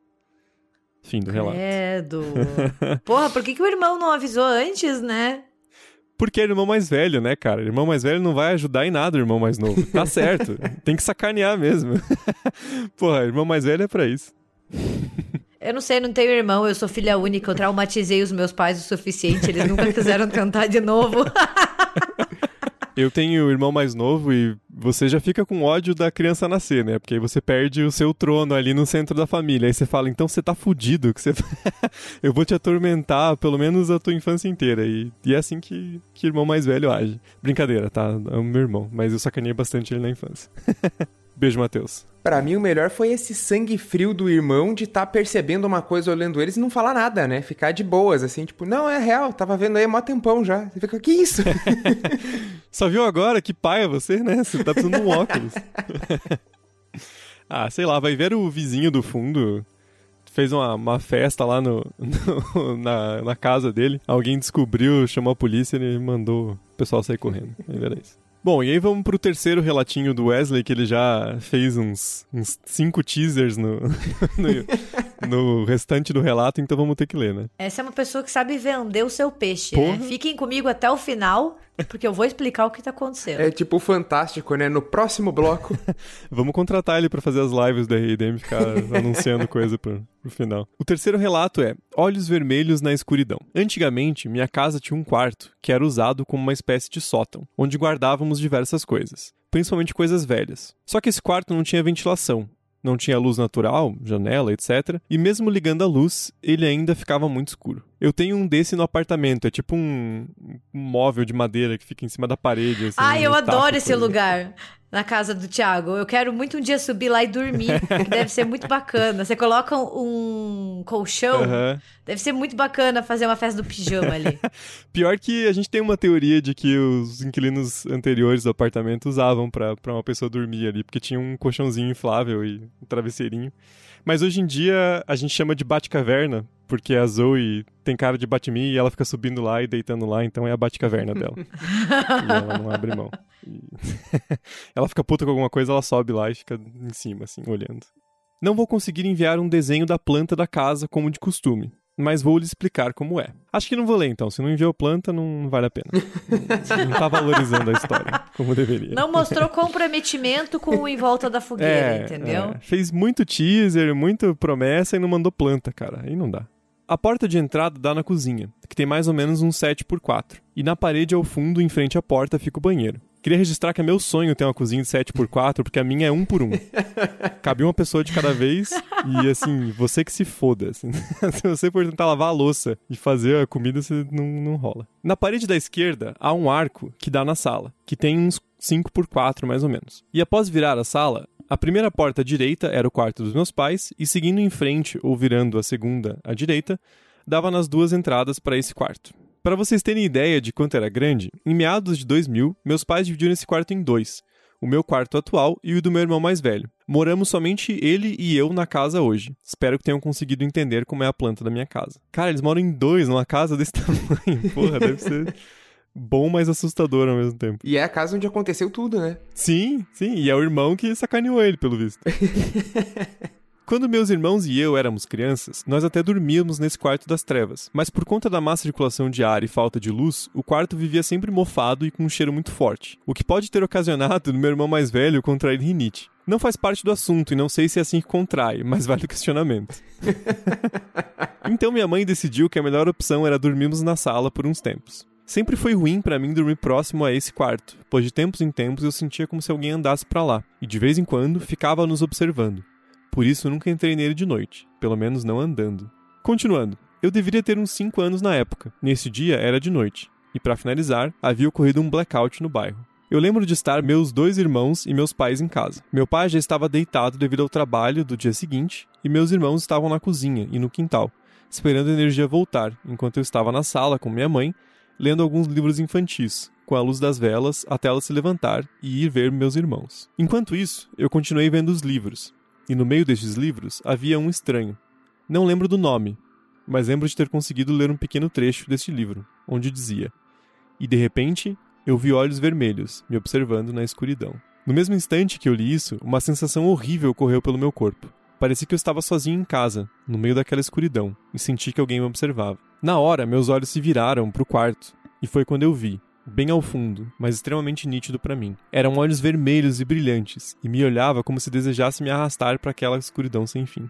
Fim do relato. Credo. (laughs) Porra, por que, que o irmão não avisou antes, né? Porque é irmão mais velho, né, cara? Irmão mais velho não vai ajudar em nada o irmão mais novo. Tá (laughs) certo. Tem que sacanear mesmo. (laughs) Porra, irmão mais velho é pra isso. Eu não sei, não tenho irmão, eu sou filha única, eu traumatizei os meus pais o suficiente, eles nunca quiseram (laughs) tentar de novo. Eu tenho o irmão mais novo e você já fica com ódio da criança nascer, né? Porque aí você perde o seu trono ali no centro da família. Aí você fala, então você tá fudido, que você... (laughs) eu vou te atormentar pelo menos a tua infância inteira. E, e é assim que, que irmão mais velho age. Brincadeira, tá? É o meu irmão, mas eu sacaneei bastante ele na infância. (laughs) Beijo, Matheus. Pra mim, o melhor foi esse sangue frio do irmão de estar tá percebendo uma coisa olhando eles e não falar nada, né? Ficar de boas, assim, tipo, não, é real, tava vendo aí mó tempão já. Você fica, que isso? (laughs) Só viu agora? Que pai é você, né? Você tá precisando de um óculos. (laughs) ah, sei lá, vai ver o vizinho do fundo fez uma, uma festa lá no, no, na, na casa dele. Alguém descobriu, chamou a polícia e ele mandou o pessoal sair correndo. Era isso. Bom, e aí vamos pro terceiro relatinho do Wesley, que ele já fez uns, uns cinco teasers no, (laughs) no, no, restante do relato, então vamos ter que ler, né? Essa é uma pessoa que sabe vender o seu peixe, né? Fiquem comigo até o final, porque eu vou explicar o que tá acontecendo. É tipo fantástico, né? No próximo bloco. (laughs) Vamos contratar ele para fazer as lives da RDM ficar (laughs) anunciando coisa pro, pro final. O terceiro relato é Olhos Vermelhos na Escuridão. Antigamente, minha casa tinha um quarto que era usado como uma espécie de sótão, onde guardávamos diversas coisas principalmente coisas velhas. Só que esse quarto não tinha ventilação, não tinha luz natural, janela, etc. E mesmo ligando a luz, ele ainda ficava muito escuro. Eu tenho um desse no apartamento, é tipo um, um móvel de madeira que fica em cima da parede. Assim, Ai, eu adoro esse lugar na casa do Thiago. Eu quero muito um dia subir lá e dormir, que deve ser muito bacana. Você coloca um colchão, uhum. deve ser muito bacana fazer uma festa do pijama ali. (laughs) Pior que a gente tem uma teoria de que os inquilinos anteriores do apartamento usavam para uma pessoa dormir ali, porque tinha um colchãozinho inflável e um travesseirinho. Mas hoje em dia a gente chama de Batcaverna, porque a Zoe tem cara de Batme e ela fica subindo lá e deitando lá, então é a Batcaverna dela. (laughs) e ela não abre mão. E... (laughs) ela fica puta com alguma coisa, ela sobe lá e fica em cima, assim, olhando. Não vou conseguir enviar um desenho da planta da casa como de costume mas vou lhe explicar como é. Acho que não vou ler então, se não enviou planta, não vale a pena. não tá valorizando a história como deveria. Não mostrou comprometimento com o em volta da fogueira, é, entendeu? É. Fez muito teaser, muita promessa e não mandou planta, cara. Aí não dá. A porta de entrada dá na cozinha, que tem mais ou menos um 7x4. E na parede ao fundo, em frente à porta, fica o banheiro. Queria registrar que é meu sonho ter uma cozinha de 7x4, porque a minha é um por um. (laughs) Cabe uma pessoa de cada vez e, assim, você que se foda. Assim. (laughs) se você for tentar lavar a louça e fazer a comida, você não, não rola. Na parede da esquerda, há um arco que dá na sala, que tem uns 5x4 mais ou menos. E após virar a sala, a primeira porta à direita era o quarto dos meus pais, e seguindo em frente, ou virando a segunda à direita, dava nas duas entradas para esse quarto. Para vocês terem ideia de quanto era grande, em meados de 2000, meus pais dividiram esse quarto em dois. O meu quarto atual e o do meu irmão mais velho. Moramos somente ele e eu na casa hoje. Espero que tenham conseguido entender como é a planta da minha casa. Cara, eles moram em dois numa casa desse (laughs) tamanho. Porra, deve ser bom, mas assustador ao mesmo tempo. E é a casa onde aconteceu tudo, né? Sim, sim. E é o irmão que sacaneou ele, pelo visto. (laughs) Quando meus irmãos e eu éramos crianças, nós até dormíamos nesse quarto das trevas, mas por conta da má circulação de ar e falta de luz, o quarto vivia sempre mofado e com um cheiro muito forte, o que pode ter ocasionado no meu irmão mais velho contrair rinite. Não faz parte do assunto e não sei se é assim que contrai, mas vale o questionamento. (laughs) então minha mãe decidiu que a melhor opção era dormirmos na sala por uns tempos. Sempre foi ruim para mim dormir próximo a esse quarto, pois de tempos em tempos eu sentia como se alguém andasse para lá, e de vez em quando ficava nos observando. Por isso nunca entrei nele de noite, pelo menos não andando. Continuando, eu deveria ter uns 5 anos na época. Nesse dia era de noite, e para finalizar, havia ocorrido um blackout no bairro. Eu lembro de estar meus dois irmãos e meus pais em casa. Meu pai já estava deitado devido ao trabalho do dia seguinte, e meus irmãos estavam na cozinha e no quintal, esperando a energia voltar, enquanto eu estava na sala com minha mãe, lendo alguns livros infantis, com a luz das velas até ela se levantar e ir ver meus irmãos. Enquanto isso, eu continuei vendo os livros, e no meio destes livros havia um estranho. Não lembro do nome, mas lembro de ter conseguido ler um pequeno trecho deste livro, onde dizia: E de repente eu vi olhos vermelhos me observando na escuridão. No mesmo instante que eu li isso, uma sensação horrível correu pelo meu corpo. Parecia que eu estava sozinho em casa, no meio daquela escuridão, e senti que alguém me observava. Na hora, meus olhos se viraram para o quarto, e foi quando eu vi, bem ao fundo, mas extremamente nítido para mim. Eram olhos vermelhos e brilhantes, e me olhava como se desejasse me arrastar para aquela escuridão sem fim.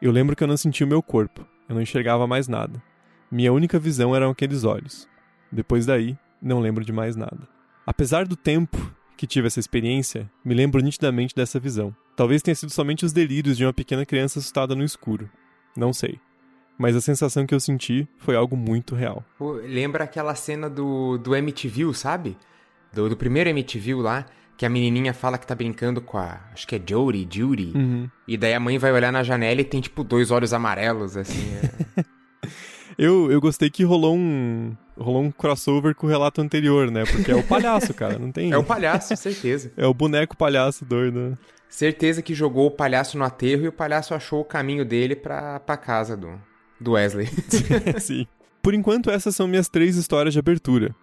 Eu lembro que eu não sentia o meu corpo, eu não enxergava mais nada. Minha única visão eram aqueles olhos. Depois daí, não lembro de mais nada. Apesar do tempo que tive essa experiência, me lembro nitidamente dessa visão. Talvez tenha sido somente os delírios de uma pequena criança assustada no escuro. Não sei. Mas a sensação que eu senti foi algo muito real. Pô, lembra aquela cena do, do MTV, sabe? Do, do primeiro MTV lá, que a menininha fala que tá brincando com a. Acho que é Jodie, Judy. Uhum. E daí a mãe vai olhar na janela e tem, tipo, dois olhos amarelos, assim. É... (laughs) eu, eu gostei que rolou um. Rolou um crossover com o relato anterior, né? Porque é o palhaço, cara. Não tem. é o palhaço, certeza. (laughs) É o boneco palhaço doido. né? Certeza que jogou o palhaço no aterro e o palhaço achou o caminho dele pra, pra casa do, do Wesley. (laughs) Sim. Por enquanto, essas são minhas três histórias de abertura.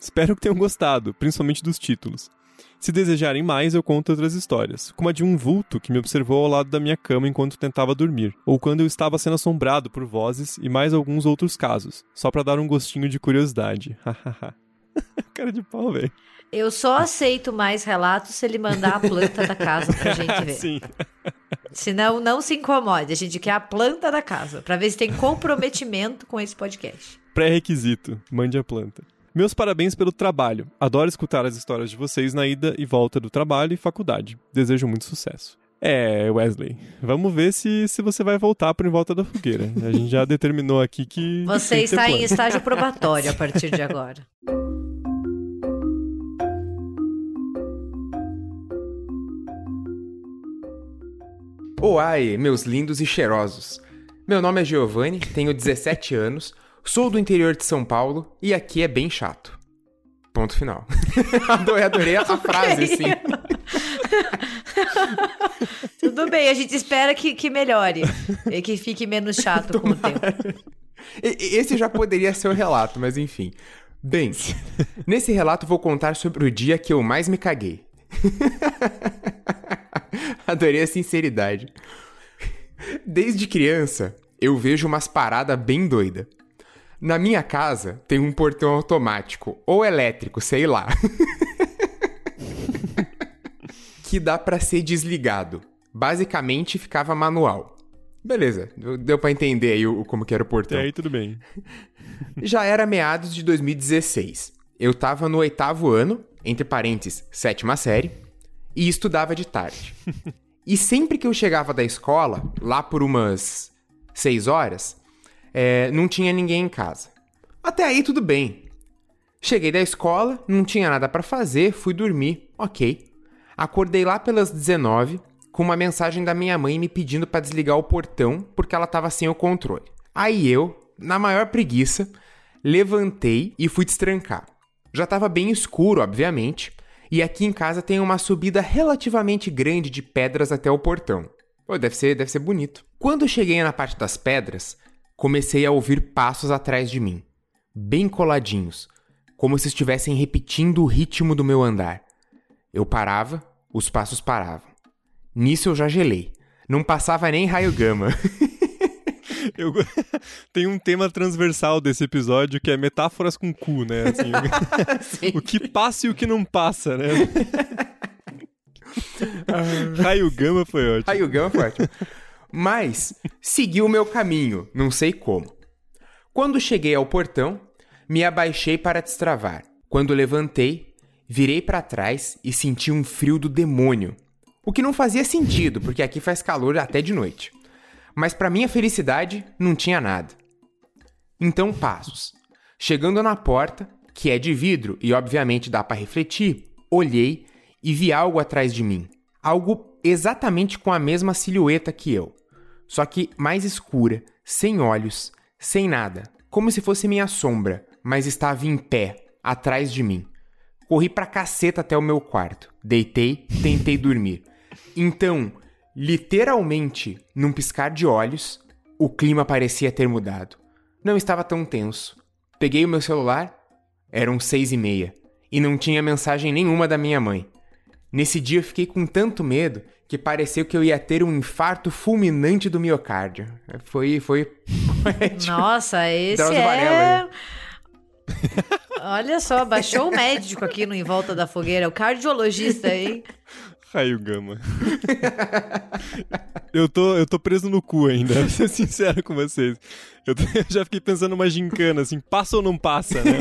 Espero que tenham gostado, principalmente dos títulos. Se desejarem mais, eu conto outras histórias, como a de um vulto que me observou ao lado da minha cama enquanto tentava dormir, ou quando eu estava sendo assombrado por vozes e mais alguns outros casos, só para dar um gostinho de curiosidade. (laughs) Cara de pau, velho. Eu só aceito mais relatos se ele mandar a planta da casa pra gente (laughs) ver. Sim. Senão, não se incomode. A gente quer a planta da casa, pra ver se tem comprometimento com esse podcast. Pré-requisito: mande a planta. Meus parabéns pelo trabalho. Adoro escutar as histórias de vocês na ida e volta do trabalho e faculdade. Desejo muito sucesso. É, Wesley, vamos ver se, se você vai voltar para em volta da fogueira. A gente já (laughs) determinou aqui que. Você está em estágio probatório a partir de agora. (laughs) Oai, meus lindos e cheirosos. Meu nome é Giovanni, tenho 17 anos, sou do interior de São Paulo e aqui é bem chato. Ponto final. (laughs) adorei, adorei a frase, sim. (laughs) Tudo bem, a gente espera que, que melhore e que fique menos chato com o tempo. Esse já poderia ser o relato, mas enfim. Bem, nesse relato vou contar sobre o dia que eu mais me caguei. (laughs) (laughs) Adorei a sinceridade. Desde criança, eu vejo umas paradas bem doida. Na minha casa tem um portão automático ou elétrico, sei lá. (laughs) que dá pra ser desligado. Basicamente ficava manual. Beleza, deu- pra entender aí o, como que era o portão. Até aí tudo bem. (laughs) Já era meados de 2016. Eu tava no oitavo ano, entre parênteses, sétima série, e estudava de tarde. (laughs) e sempre que eu chegava da escola, lá por umas seis horas, é, não tinha ninguém em casa. Até aí tudo bem. Cheguei da escola, não tinha nada pra fazer, fui dormir, ok. Acordei lá pelas 19 com uma mensagem da minha mãe me pedindo pra desligar o portão porque ela tava sem o controle. Aí eu, na maior preguiça, levantei e fui destrancar. Já tava bem escuro, obviamente, e aqui em casa tem uma subida relativamente grande de pedras até o portão. Pô, deve ser, deve ser bonito. Quando cheguei na parte das pedras, comecei a ouvir passos atrás de mim, bem coladinhos, como se estivessem repetindo o ritmo do meu andar. Eu parava, os passos paravam. Nisso eu já gelei. Não passava nem raio gama. (laughs) Eu... (laughs) Tem um tema transversal desse episódio que é metáforas com cu, né? Assim, o (laughs) que passa e o que não passa, né? (laughs) Raio Gama foi ótimo. Raio gama foi ótimo. Mas segui o meu caminho, não sei como. Quando cheguei ao portão, me abaixei para destravar. Quando levantei, virei para trás e senti um frio do demônio. O que não fazia sentido, porque aqui faz calor até de noite. Mas para minha felicidade, não tinha nada. Então, passos. Chegando na porta, que é de vidro e obviamente dá para refletir, olhei e vi algo atrás de mim. Algo exatamente com a mesma silhueta que eu, só que mais escura, sem olhos, sem nada, como se fosse minha sombra, mas estava em pé, atrás de mim. Corri pra caceta até o meu quarto, deitei, tentei dormir. Então, literalmente, num piscar de olhos, o clima parecia ter mudado. Não estava tão tenso. Peguei o meu celular, eram seis e meia, e não tinha mensagem nenhuma da minha mãe. Nesse dia eu fiquei com tanto medo que pareceu que eu ia ter um infarto fulminante do miocárdio. Foi, foi (laughs) poético. Nossa, esse Drauzio é... Varela, Olha só, baixou o médico aqui no Em Volta da Fogueira, o cardiologista aí. (laughs) Raio Gama. (laughs) eu, tô, eu tô preso no cu ainda, (laughs) pra ser sincero com vocês. Eu, eu já fiquei pensando numa gincana, assim, passa ou não passa, né?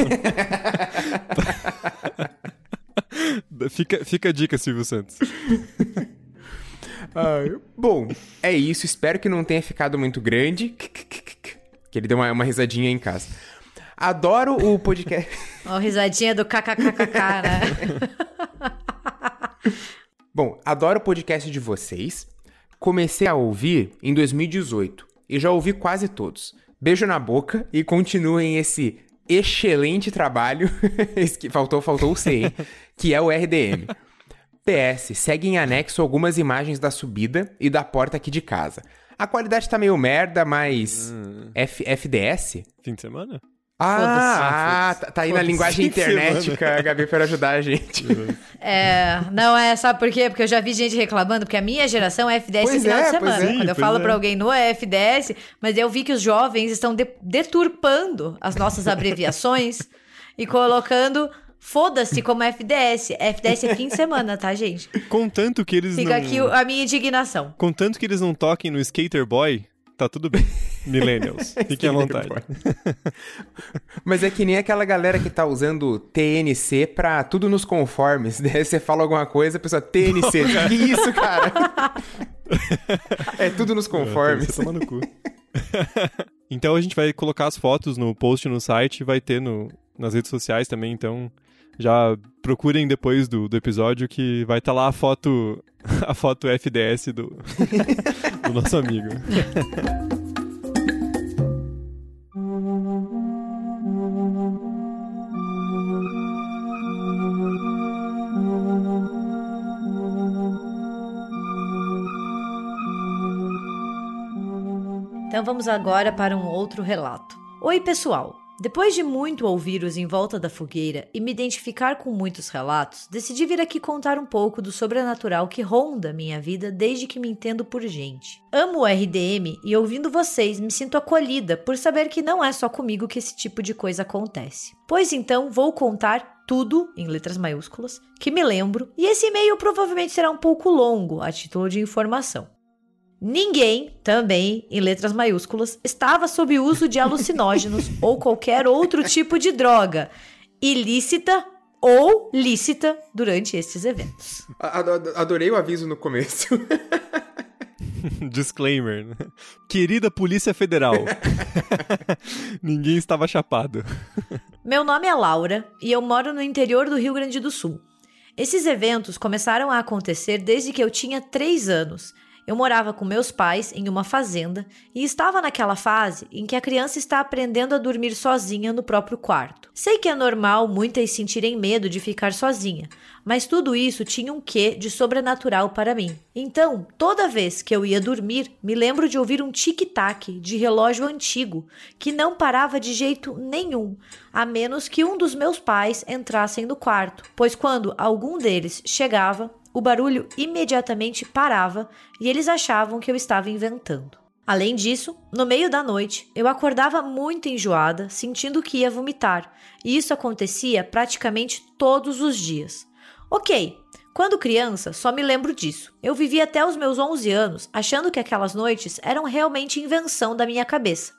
(laughs) fica, fica a dica, Silvio Santos. Uh, bom, é isso. Espero que não tenha ficado muito grande. Que ele deu uma, uma risadinha em casa. Adoro o podcast. Ó, risadinha do kkkk, né? Bom, adoro o podcast de vocês. Comecei a ouvir em 2018 e já ouvi quase todos. Beijo na boca e continuem esse excelente trabalho. (laughs) faltou, faltou o C, hein? (laughs) que é o RDM. PS, segue em anexo algumas imagens da subida e da porta aqui de casa. A qualidade tá meio merda, mas. Hum. F FDS? Fim de semana? Ah, ah tá, tá aí na linguagem (laughs) internetica, Gabi, para ajudar a gente. (laughs) É, não é, sabe por quê? Porque eu já vi gente reclamando, porque a minha geração é FDS pois final é, de semana. É, Quando eu falo é. para alguém no é FDS, mas eu vi que os jovens estão de deturpando as nossas abreviações (laughs) e colocando Foda-se como FDS. FDS é fim de semana, tá, gente? Contanto que eles Fica não... aqui a minha indignação. Contanto que eles não toquem no Skater Boy, tá tudo bem. Millennials, (laughs) fiquem à vontade. (laughs) Mas é que nem aquela galera que tá usando TNC pra tudo nos conformes. Daí você fala alguma coisa, a pessoa, TNC. que isso, cara? é tudo nos conformes. Você toma no cu. (laughs) então a gente vai colocar as fotos no post no site, vai ter no, nas redes sociais também, então já procurem depois do, do episódio que vai estar tá lá a foto (laughs) a foto FDS do, (laughs) do nosso amigo. Então vamos agora para um outro relato. Oi, pessoal! Depois de muito ouvir os em volta da fogueira e me identificar com muitos relatos, decidi vir aqui contar um pouco do sobrenatural que ronda minha vida desde que me entendo por gente. Amo o RDM e ouvindo vocês me sinto acolhida por saber que não é só comigo que esse tipo de coisa acontece. Pois então vou contar tudo, em letras maiúsculas, que me lembro, e esse e-mail provavelmente será um pouco longo a título de informação. Ninguém, também em letras maiúsculas, estava sob uso de alucinógenos (laughs) ou qualquer outro tipo de droga ilícita ou lícita durante estes eventos. Adorei o aviso no começo. (laughs) Disclaimer. Né? Querida Polícia Federal. (laughs) Ninguém estava chapado. Meu nome é Laura e eu moro no interior do Rio Grande do Sul. Esses eventos começaram a acontecer desde que eu tinha 3 anos eu morava com meus pais em uma fazenda e estava naquela fase em que a criança está aprendendo a dormir sozinha no próprio quarto. Sei que é normal muitas sentirem medo de ficar sozinha, mas tudo isso tinha um quê de sobrenatural para mim. Então, toda vez que eu ia dormir, me lembro de ouvir um tic-tac de relógio antigo que não parava de jeito nenhum, a menos que um dos meus pais entrassem no quarto, pois quando algum deles chegava, o barulho imediatamente parava e eles achavam que eu estava inventando. Além disso, no meio da noite, eu acordava muito enjoada, sentindo que ia vomitar, e isso acontecia praticamente todos os dias. Ok, quando criança, só me lembro disso. Eu vivi até os meus 11 anos achando que aquelas noites eram realmente invenção da minha cabeça,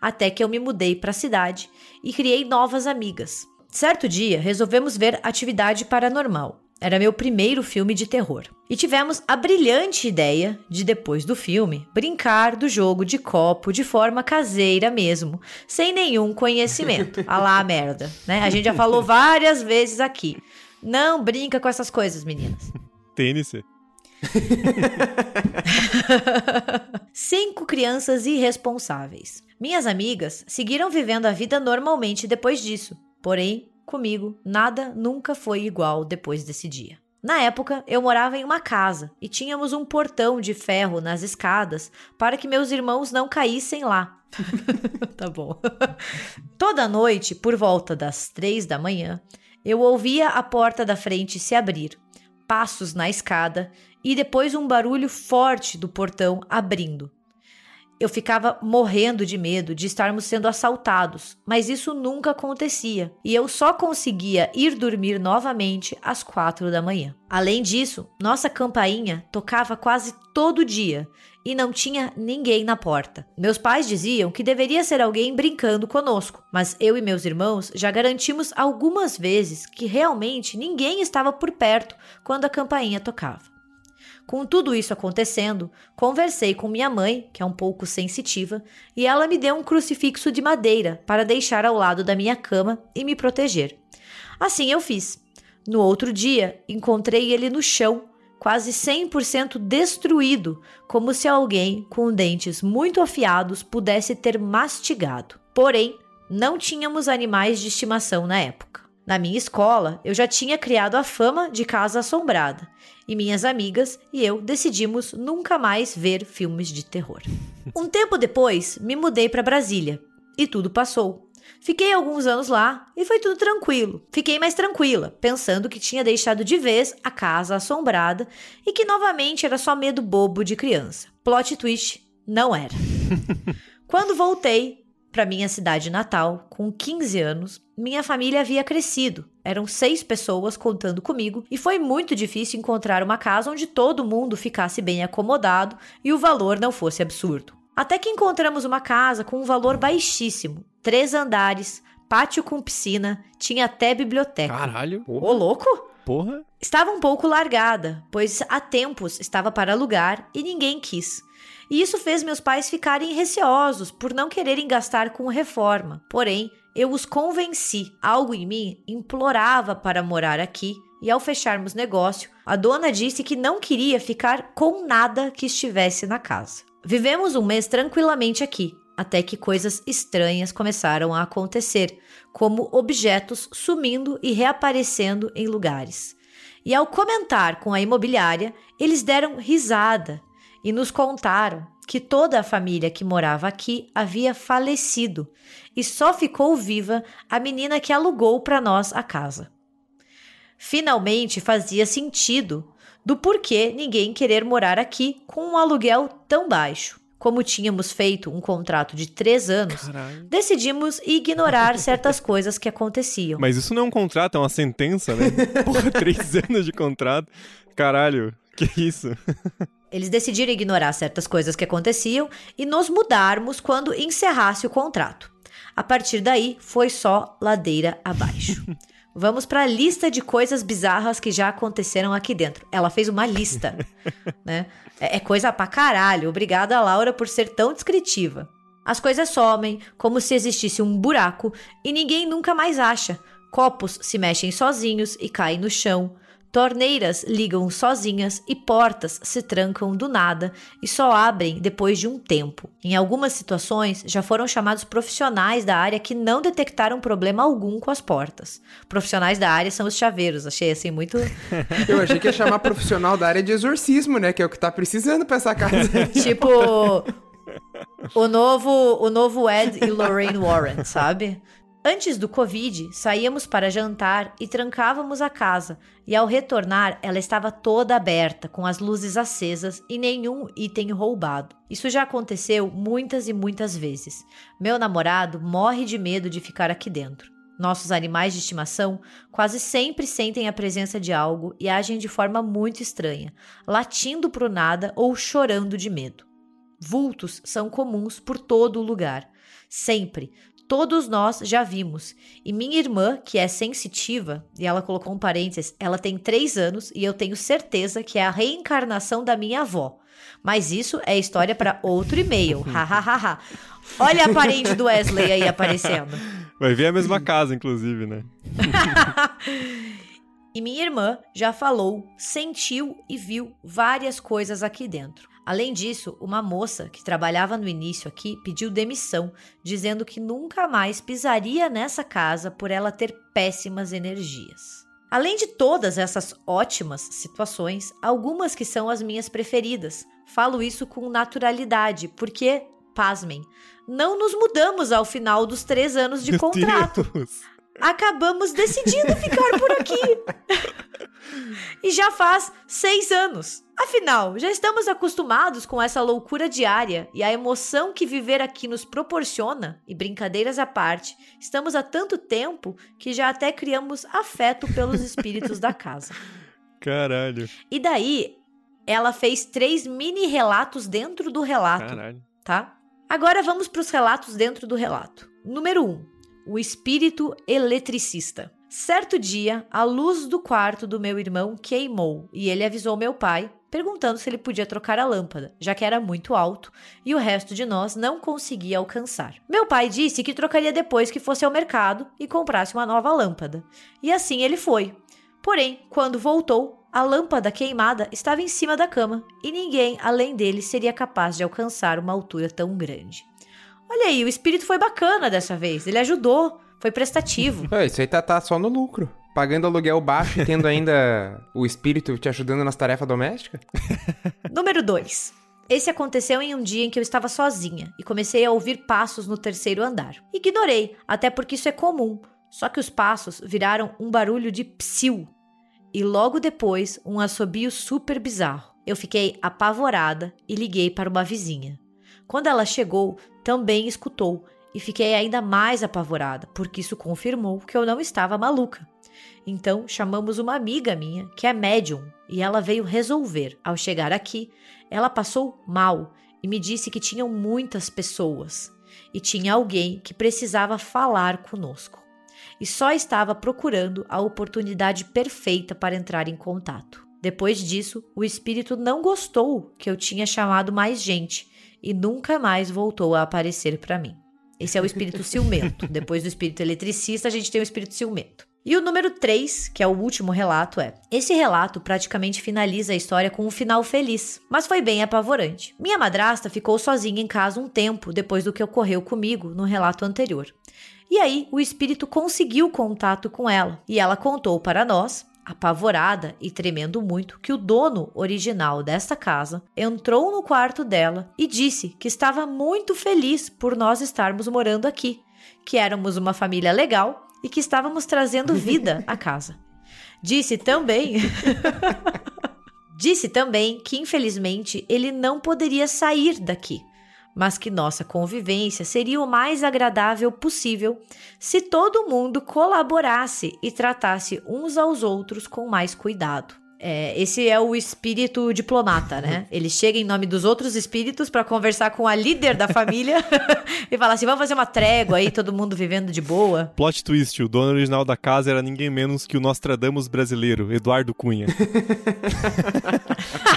até que eu me mudei para a cidade e criei novas amigas. Certo dia, resolvemos ver atividade paranormal. Era meu primeiro filme de terror. E tivemos a brilhante ideia de, depois do filme, brincar do jogo de copo de forma caseira mesmo, sem nenhum conhecimento. A (laughs) lá a merda, né? A gente já falou várias vezes aqui. Não brinca com essas coisas, meninas. TNC. (laughs) Cinco crianças irresponsáveis. Minhas amigas seguiram vivendo a vida normalmente depois disso. Porém, Comigo, nada nunca foi igual depois desse dia. Na época, eu morava em uma casa e tínhamos um portão de ferro nas escadas para que meus irmãos não caíssem lá. (laughs) tá bom. (laughs) Toda noite, por volta das três da manhã, eu ouvia a porta da frente se abrir, passos na escada e depois um barulho forte do portão abrindo. Eu ficava morrendo de medo de estarmos sendo assaltados, mas isso nunca acontecia e eu só conseguia ir dormir novamente às quatro da manhã. Além disso, nossa campainha tocava quase todo dia e não tinha ninguém na porta. Meus pais diziam que deveria ser alguém brincando conosco, mas eu e meus irmãos já garantimos algumas vezes que realmente ninguém estava por perto quando a campainha tocava. Com tudo isso acontecendo, conversei com minha mãe, que é um pouco sensitiva, e ela me deu um crucifixo de madeira para deixar ao lado da minha cama e me proteger. Assim eu fiz. No outro dia, encontrei ele no chão, quase 100% destruído, como se alguém com dentes muito afiados pudesse ter mastigado. Porém, não tínhamos animais de estimação na época. Na minha escola, eu já tinha criado a fama de casa assombrada e minhas amigas e eu decidimos nunca mais ver filmes de terror. Um tempo depois, me mudei para Brasília e tudo passou. Fiquei alguns anos lá e foi tudo tranquilo. Fiquei mais tranquila, pensando que tinha deixado de vez a casa assombrada e que novamente era só medo bobo de criança. Plot twist, não era. (laughs) Quando voltei, para minha cidade natal, com 15 anos, minha família havia crescido. Eram seis pessoas contando comigo e foi muito difícil encontrar uma casa onde todo mundo ficasse bem acomodado e o valor não fosse absurdo. Até que encontramos uma casa com um valor baixíssimo, três andares, pátio com piscina, tinha até biblioteca. Caralho. Ô, louco? Porra. Estava um pouco largada, pois há tempos estava para alugar e ninguém quis. E isso fez meus pais ficarem receosos por não quererem gastar com reforma. Porém, eu os convenci. Algo em mim implorava para morar aqui. E ao fecharmos negócio, a dona disse que não queria ficar com nada que estivesse na casa. Vivemos um mês tranquilamente aqui, até que coisas estranhas começaram a acontecer, como objetos sumindo e reaparecendo em lugares. E ao comentar com a imobiliária, eles deram risada e nos contaram que toda a família que morava aqui havia falecido e só ficou viva a menina que alugou para nós a casa. Finalmente fazia sentido do porquê ninguém querer morar aqui com um aluguel tão baixo. Como tínhamos feito um contrato de três anos, Caralho. decidimos ignorar certas coisas que aconteciam. Mas isso não é um contrato, é uma sentença, né? (laughs) Porra, três anos de contrato. Caralho, que isso? Eles decidiram ignorar certas coisas que aconteciam e nos mudarmos quando encerrasse o contrato. A partir daí, foi só ladeira abaixo. (laughs) Vamos para a lista de coisas bizarras que já aconteceram aqui dentro. Ela fez uma lista, (laughs) né? É é coisa pra caralho. Obrigada, Laura, por ser tão descritiva. As coisas somem, como se existisse um buraco, e ninguém nunca mais acha. Copos se mexem sozinhos e caem no chão. Torneiras ligam sozinhas e portas se trancam do nada e só abrem depois de um tempo. Em algumas situações, já foram chamados profissionais da área que não detectaram problema algum com as portas. Profissionais da área são os chaveiros, achei assim muito. (laughs) Eu achei que ia chamar profissional da área de exorcismo, né? Que é o que tá precisando pra essa casa. (laughs) tipo. O novo, o novo Ed e Lorraine Warren, sabe? Antes do Covid, saíamos para jantar e trancávamos a casa, e ao retornar, ela estava toda aberta, com as luzes acesas e nenhum item roubado. Isso já aconteceu muitas e muitas vezes. Meu namorado morre de medo de ficar aqui dentro. Nossos animais de estimação quase sempre sentem a presença de algo e agem de forma muito estranha, latindo pro nada ou chorando de medo. Vultos são comuns por todo o lugar. Sempre, todos nós já vimos. E minha irmã, que é sensitiva, e ela colocou um parênteses, ela tem três anos e eu tenho certeza que é a reencarnação da minha avó. Mas isso é história para outro e-mail. Hahaha. Olha a parente do Wesley aí aparecendo. Vai ver a mesma casa, inclusive, né? (laughs) E minha irmã já falou, sentiu e viu várias coisas aqui dentro. Além disso, uma moça que trabalhava no início aqui pediu demissão, dizendo que nunca mais pisaria nessa casa por ela ter péssimas energias. Além de todas essas ótimas situações, algumas que são as minhas preferidas. Falo isso com naturalidade, porque, pasmem, não nos mudamos ao final dos três anos de Meu contrato Deus. acabamos decidindo ficar por aqui. (laughs) E já faz seis anos. Afinal, já estamos acostumados com essa loucura diária e a emoção que viver aqui nos proporciona, e brincadeiras à parte, estamos há tanto tempo que já até criamos afeto pelos espíritos da casa. (laughs) Caralho. E daí, ela fez três mini relatos dentro do relato. Caralho. Tá? Agora vamos para os relatos dentro do relato. Número 1. Um, o espírito eletricista. Certo dia, a luz do quarto do meu irmão queimou e ele avisou meu pai, perguntando se ele podia trocar a lâmpada, já que era muito alto e o resto de nós não conseguia alcançar. Meu pai disse que trocaria depois que fosse ao mercado e comprasse uma nova lâmpada. E assim ele foi. Porém, quando voltou, a lâmpada queimada estava em cima da cama e ninguém além dele seria capaz de alcançar uma altura tão grande. Olha aí, o espírito foi bacana dessa vez, ele ajudou, foi prestativo. É, isso aí tá, tá só no lucro. Pagando aluguel baixo e tendo ainda o espírito te ajudando nas tarefas domésticas? (laughs) Número 2. Esse aconteceu em um dia em que eu estava sozinha e comecei a ouvir passos no terceiro andar. Ignorei, até porque isso é comum. Só que os passos viraram um barulho de psiu. E logo depois, um assobio super bizarro. Eu fiquei apavorada e liguei para uma vizinha. Quando ela chegou, também escutou e fiquei ainda mais apavorada, porque isso confirmou que eu não estava maluca. Então chamamos uma amiga minha, que é médium, e ela veio resolver. Ao chegar aqui, ela passou mal e me disse que tinham muitas pessoas e tinha alguém que precisava falar conosco. E só estava procurando a oportunidade perfeita para entrar em contato. Depois disso, o espírito não gostou que eu tinha chamado mais gente e nunca mais voltou a aparecer para mim. Esse é o espírito ciumento. (laughs) Depois do espírito eletricista, a gente tem o espírito ciumento. E o número 3, que é o último relato, é: Esse relato praticamente finaliza a história com um final feliz, mas foi bem apavorante. Minha madrasta ficou sozinha em casa um tempo depois do que ocorreu comigo no relato anterior. E aí, o espírito conseguiu contato com ela e ela contou para nós apavorada e tremendo muito, que o dono original desta casa entrou no quarto dela e disse que estava muito feliz por nós estarmos morando aqui, que éramos uma família legal e que estávamos trazendo vida à (laughs) casa. Disse também. (laughs) Disse também que, infelizmente, ele não poderia sair daqui, mas que nossa convivência seria o mais agradável possível se todo mundo colaborasse e tratasse uns aos outros com mais cuidado. É, esse é o espírito diplomata, né? (laughs) Ele chega em nome dos outros espíritos para conversar com a líder da família (laughs) (laughs) e falar assim: vamos fazer uma trégua aí, todo mundo vivendo de boa. Plot twist: o dono original da casa era ninguém menos que o Nostradamus brasileiro, Eduardo Cunha.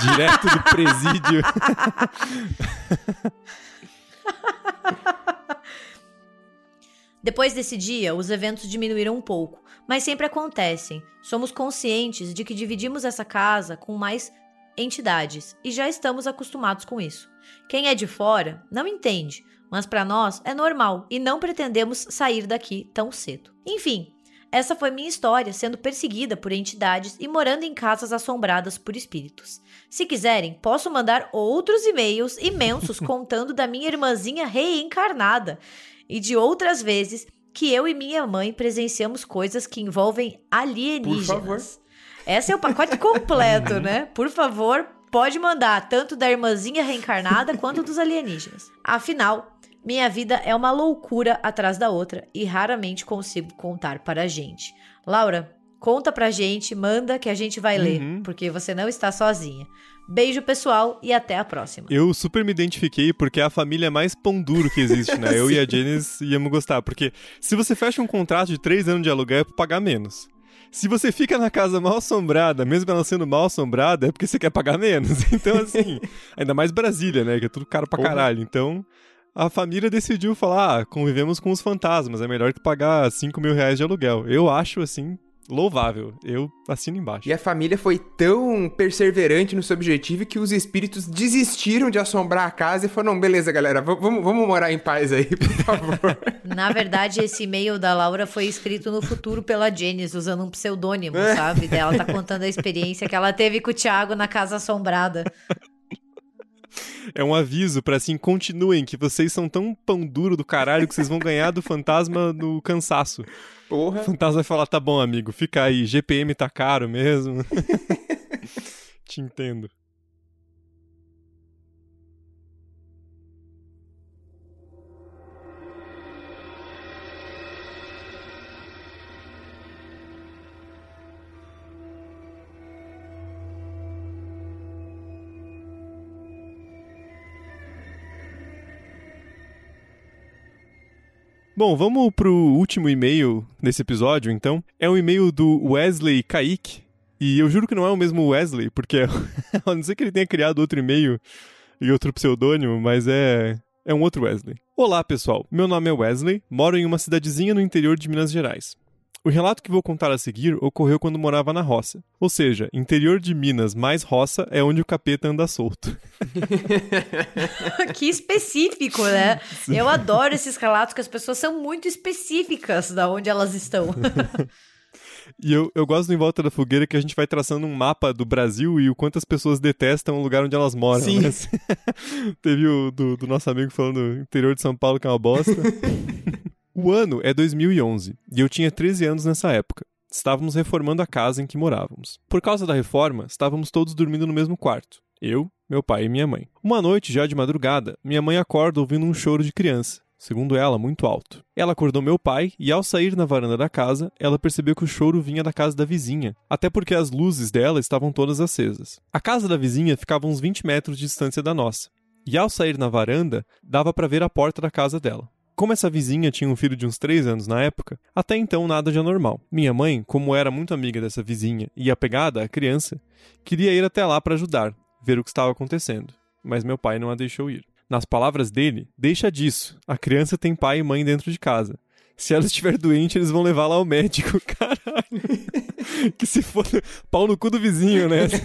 Direto do presídio. (laughs) Depois desse dia, os eventos diminuíram um pouco, mas sempre acontecem. Somos conscientes de que dividimos essa casa com mais entidades e já estamos acostumados com isso. Quem é de fora não entende, mas para nós é normal e não pretendemos sair daqui tão cedo. Enfim, essa foi minha história, sendo perseguida por entidades e morando em casas assombradas por espíritos. Se quiserem, posso mandar outros e-mails imensos (laughs) contando da minha irmãzinha reencarnada e de outras vezes que eu e minha mãe presenciamos coisas que envolvem alienígenas. Por favor. Esse é o pacote completo, né? Por favor, pode mandar tanto da irmãzinha reencarnada quanto dos alienígenas. Afinal, minha vida é uma loucura atrás da outra e raramente consigo contar para a gente. Laura, conta pra gente, manda que a gente vai uhum. ler, porque você não está sozinha. Beijo, pessoal, e até a próxima. Eu super me identifiquei porque é a família mais pão duro que existe, né? Eu e a (laughs) Janice íamos gostar, porque se você fecha um contrato de três anos de aluguel é pra pagar menos. Se você fica na casa mal assombrada, mesmo ela sendo mal assombrada, é porque você quer pagar menos. (laughs) Então, assim, ainda mais Brasília, né? Que é tudo caro pra caralho. Então, a família decidiu falar: ah, convivemos com os fantasmas, é melhor que pagar 5 mil reais de aluguel. Eu acho, assim, louvável. Eu assino embaixo. E a família foi tão perseverante no seu objetivo que os espíritos desistiram de assombrar a casa e falaram: beleza, galera, vamos, vamos morar em paz aí, (laughs) por favor. (laughs) Na verdade, esse e-mail da Laura foi escrito no futuro pela Janice, usando um pseudônimo, sabe? Ela tá contando a experiência que ela teve com o Thiago na casa assombrada. É um aviso para assim, continuem, que vocês são tão pão duro do caralho que vocês vão ganhar do fantasma no cansaço. Porra. O fantasma vai falar, tá bom, amigo, fica aí, GPM tá caro mesmo. (laughs) Te entendo. Bom, vamos pro último e-mail desse episódio, então. É um e-mail do Wesley Kaique. E eu juro que não é o mesmo Wesley, porque (laughs) a não ser que ele tenha criado outro e-mail e outro pseudônimo, mas é é um outro Wesley. Olá, pessoal. Meu nome é Wesley, moro em uma cidadezinha no interior de Minas Gerais. O relato que vou contar a seguir ocorreu quando morava na roça. Ou seja, interior de Minas mais roça é onde o capeta anda solto. (laughs) que específico, né? Sim. Eu adoro esses relatos que as pessoas são muito específicas da onde elas estão. (laughs) E eu, eu gosto do Em Volta da Fogueira que a gente vai traçando um mapa do Brasil e o quanto as pessoas detestam o lugar onde elas moram. Sim. Né? (laughs) Teve o do, do nosso amigo falando interior de São Paulo que é uma bosta. O ano é 2011 e eu tinha 13 anos nessa época. Estávamos reformando a casa em que morávamos. Por causa da reforma, estávamos todos dormindo no mesmo quarto. Eu, meu pai e minha mãe. Uma noite, já de madrugada, minha mãe acorda ouvindo um choro de criança segundo ela, muito alto. Ela acordou meu pai e, ao sair na varanda da casa, ela percebeu que o choro vinha da casa da vizinha, até porque as luzes dela estavam todas acesas. A casa da vizinha ficava uns 20 metros de distância da nossa, e ao sair na varanda, dava para ver a porta da casa dela. Como essa vizinha tinha um filho de uns 3 anos na época, até então nada de anormal. Minha mãe, como era muito amiga dessa vizinha e apegada à criança, queria ir até lá para ajudar, ver o que estava acontecendo, mas meu pai não a deixou ir. Nas palavras dele, deixa disso. A criança tem pai e mãe dentro de casa. Se ela estiver doente, eles vão levar lá ao médico. (laughs) Caralho. que se for pau no cu do vizinho, né? (laughs)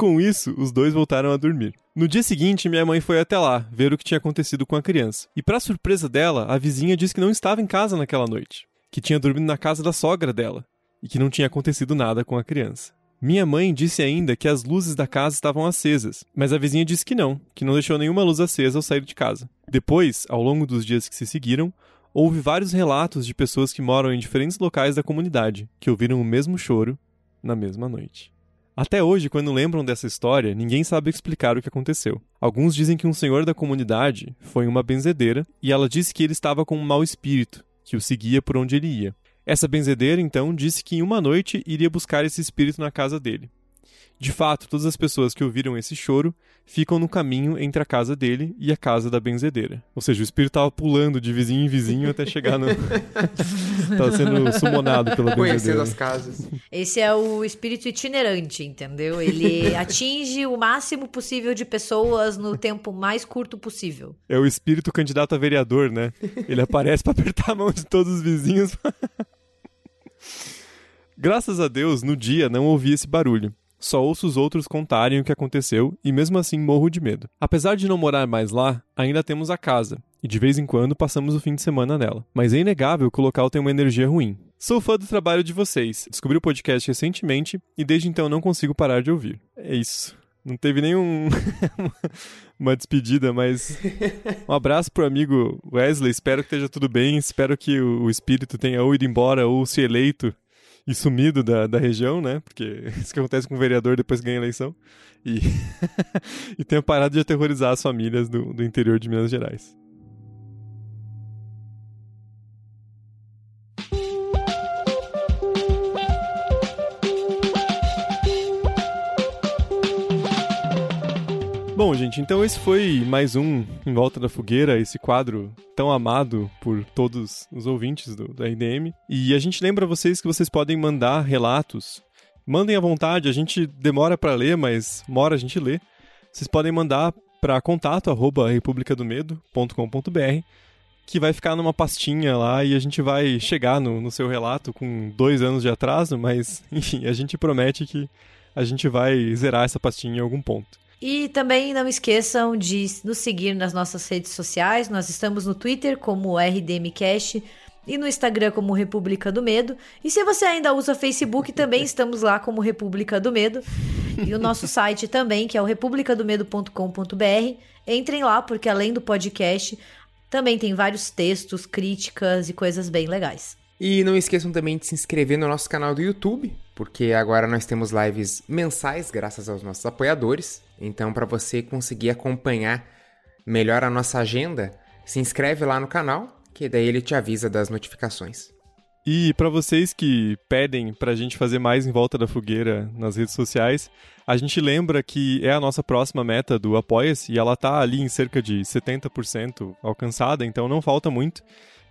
Com isso, os dois voltaram a dormir. No dia seguinte, minha mãe foi até lá, ver o que tinha acontecido com a criança. E para surpresa dela, a vizinha disse que não estava em casa naquela noite, que tinha dormido na casa da sogra dela e que não tinha acontecido nada com a criança. Minha mãe disse ainda que as luzes da casa estavam acesas, mas a vizinha disse que não, que não deixou nenhuma luz acesa ao sair de casa. Depois, ao longo dos dias que se seguiram, houve vários relatos de pessoas que moram em diferentes locais da comunidade, que ouviram o mesmo choro na mesma noite. Até hoje, quando lembram dessa história, ninguém sabe explicar o que aconteceu. Alguns dizem que um senhor da comunidade foi uma benzedeira e ela disse que ele estava com um mau espírito, que o seguia por onde ele ia. Essa benzedeira, então, disse que em uma noite iria buscar esse espírito na casa dele. De fato, todas as pessoas que ouviram esse choro ficam no caminho entre a casa dele e a casa da benzedeira. Ou seja, o espírito estava pulando de vizinho em vizinho até chegar no. (laughs) Estava sendo sumonado pela benzedeira. Conhecendo as casas. Esse é o espírito itinerante, entendeu? Ele (laughs) atinge o máximo possível de pessoas no tempo mais curto possível. É o espírito candidato a vereador, né? Ele aparece para apertar a mão de todos os vizinhos. (laughs) Graças a Deus, no dia não ouvi esse barulho. Só ouço os outros contarem o que aconteceu e mesmo assim morro de medo. Apesar de não morar mais lá, ainda temos a casa, e de vez em quando passamos o fim de semana nela. Mas é inegável que o local tem uma energia ruim. Sou fã do trabalho de vocês, descobri o podcast recentemente e desde então não consigo parar de ouvir. É isso. Não teve nenhum (laughs) uma despedida, mas um abraço pro amigo Wesley. Espero que esteja tudo bem. Espero que o espírito tenha ou ido embora ou se eleito e sumido da, da região, né? Porque (laughs) isso que acontece com o vereador depois ganha a eleição. E, (laughs) e tenha parado de aterrorizar as famílias do, do interior de Minas Gerais. Bom, gente, então esse foi mais um Em Volta da Fogueira, esse quadro tão amado por todos os ouvintes do, RDM. E a gente lembra vocês que vocês podem mandar relatos. Mandem à vontade, a gente demora para ler, mas mora a gente lê. Vocês podem mandar para contato arroba republicadomedo.com.br que vai ficar numa pastinha lá e a gente vai chegar no, no seu relato com dois anos de atraso, mas (laughs) enfim, a gente promete que a gente vai zerar essa pastinha em algum ponto. E também não esqueçam de nos seguir nas nossas redes sociais. Nós estamos no Twitter como RDMcast e no Instagram como República do Medo. E se você ainda usa Facebook, também estamos lá como República do Medo. e o nosso (laughs) site também, que é o republicadomedo.com.br. Entrem lá, porque além do podcast, também tem vários textos, críticas e coisas bem legais. E não esqueçam também de se inscrever no nosso canal do YouTube, porque agora nós temos lives mensais graças aos nossos apoiadores. Então, para você conseguir acompanhar melhor a nossa agenda, se inscreve lá no canal, que daí ele te avisa das notificações. E para vocês que pedem para a gente fazer mais em volta da fogueira nas redes sociais, a gente lembra que é a nossa próxima meta do Apoia-se e ela tá ali em cerca de 70% alcançada, então não falta muito,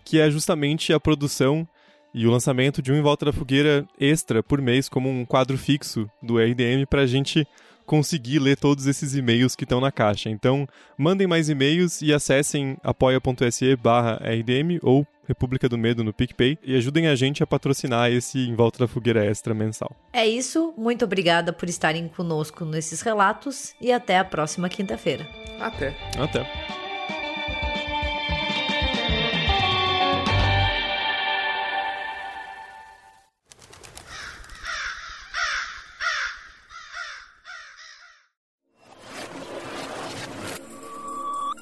que é justamente a produção e o lançamento de um Em Volta da Fogueira extra por mês como um quadro fixo do RDM para a gente conseguir ler todos esses e-mails que estão na caixa. Então, mandem mais e-mails e acessem apoia.se barra RDM ou República do Medo no PicPay e ajudem a gente a patrocinar esse Em Volta da Fogueira Extra mensal. É isso, muito obrigada por estarem conosco nesses relatos e até a próxima quinta-feira. Até. Até.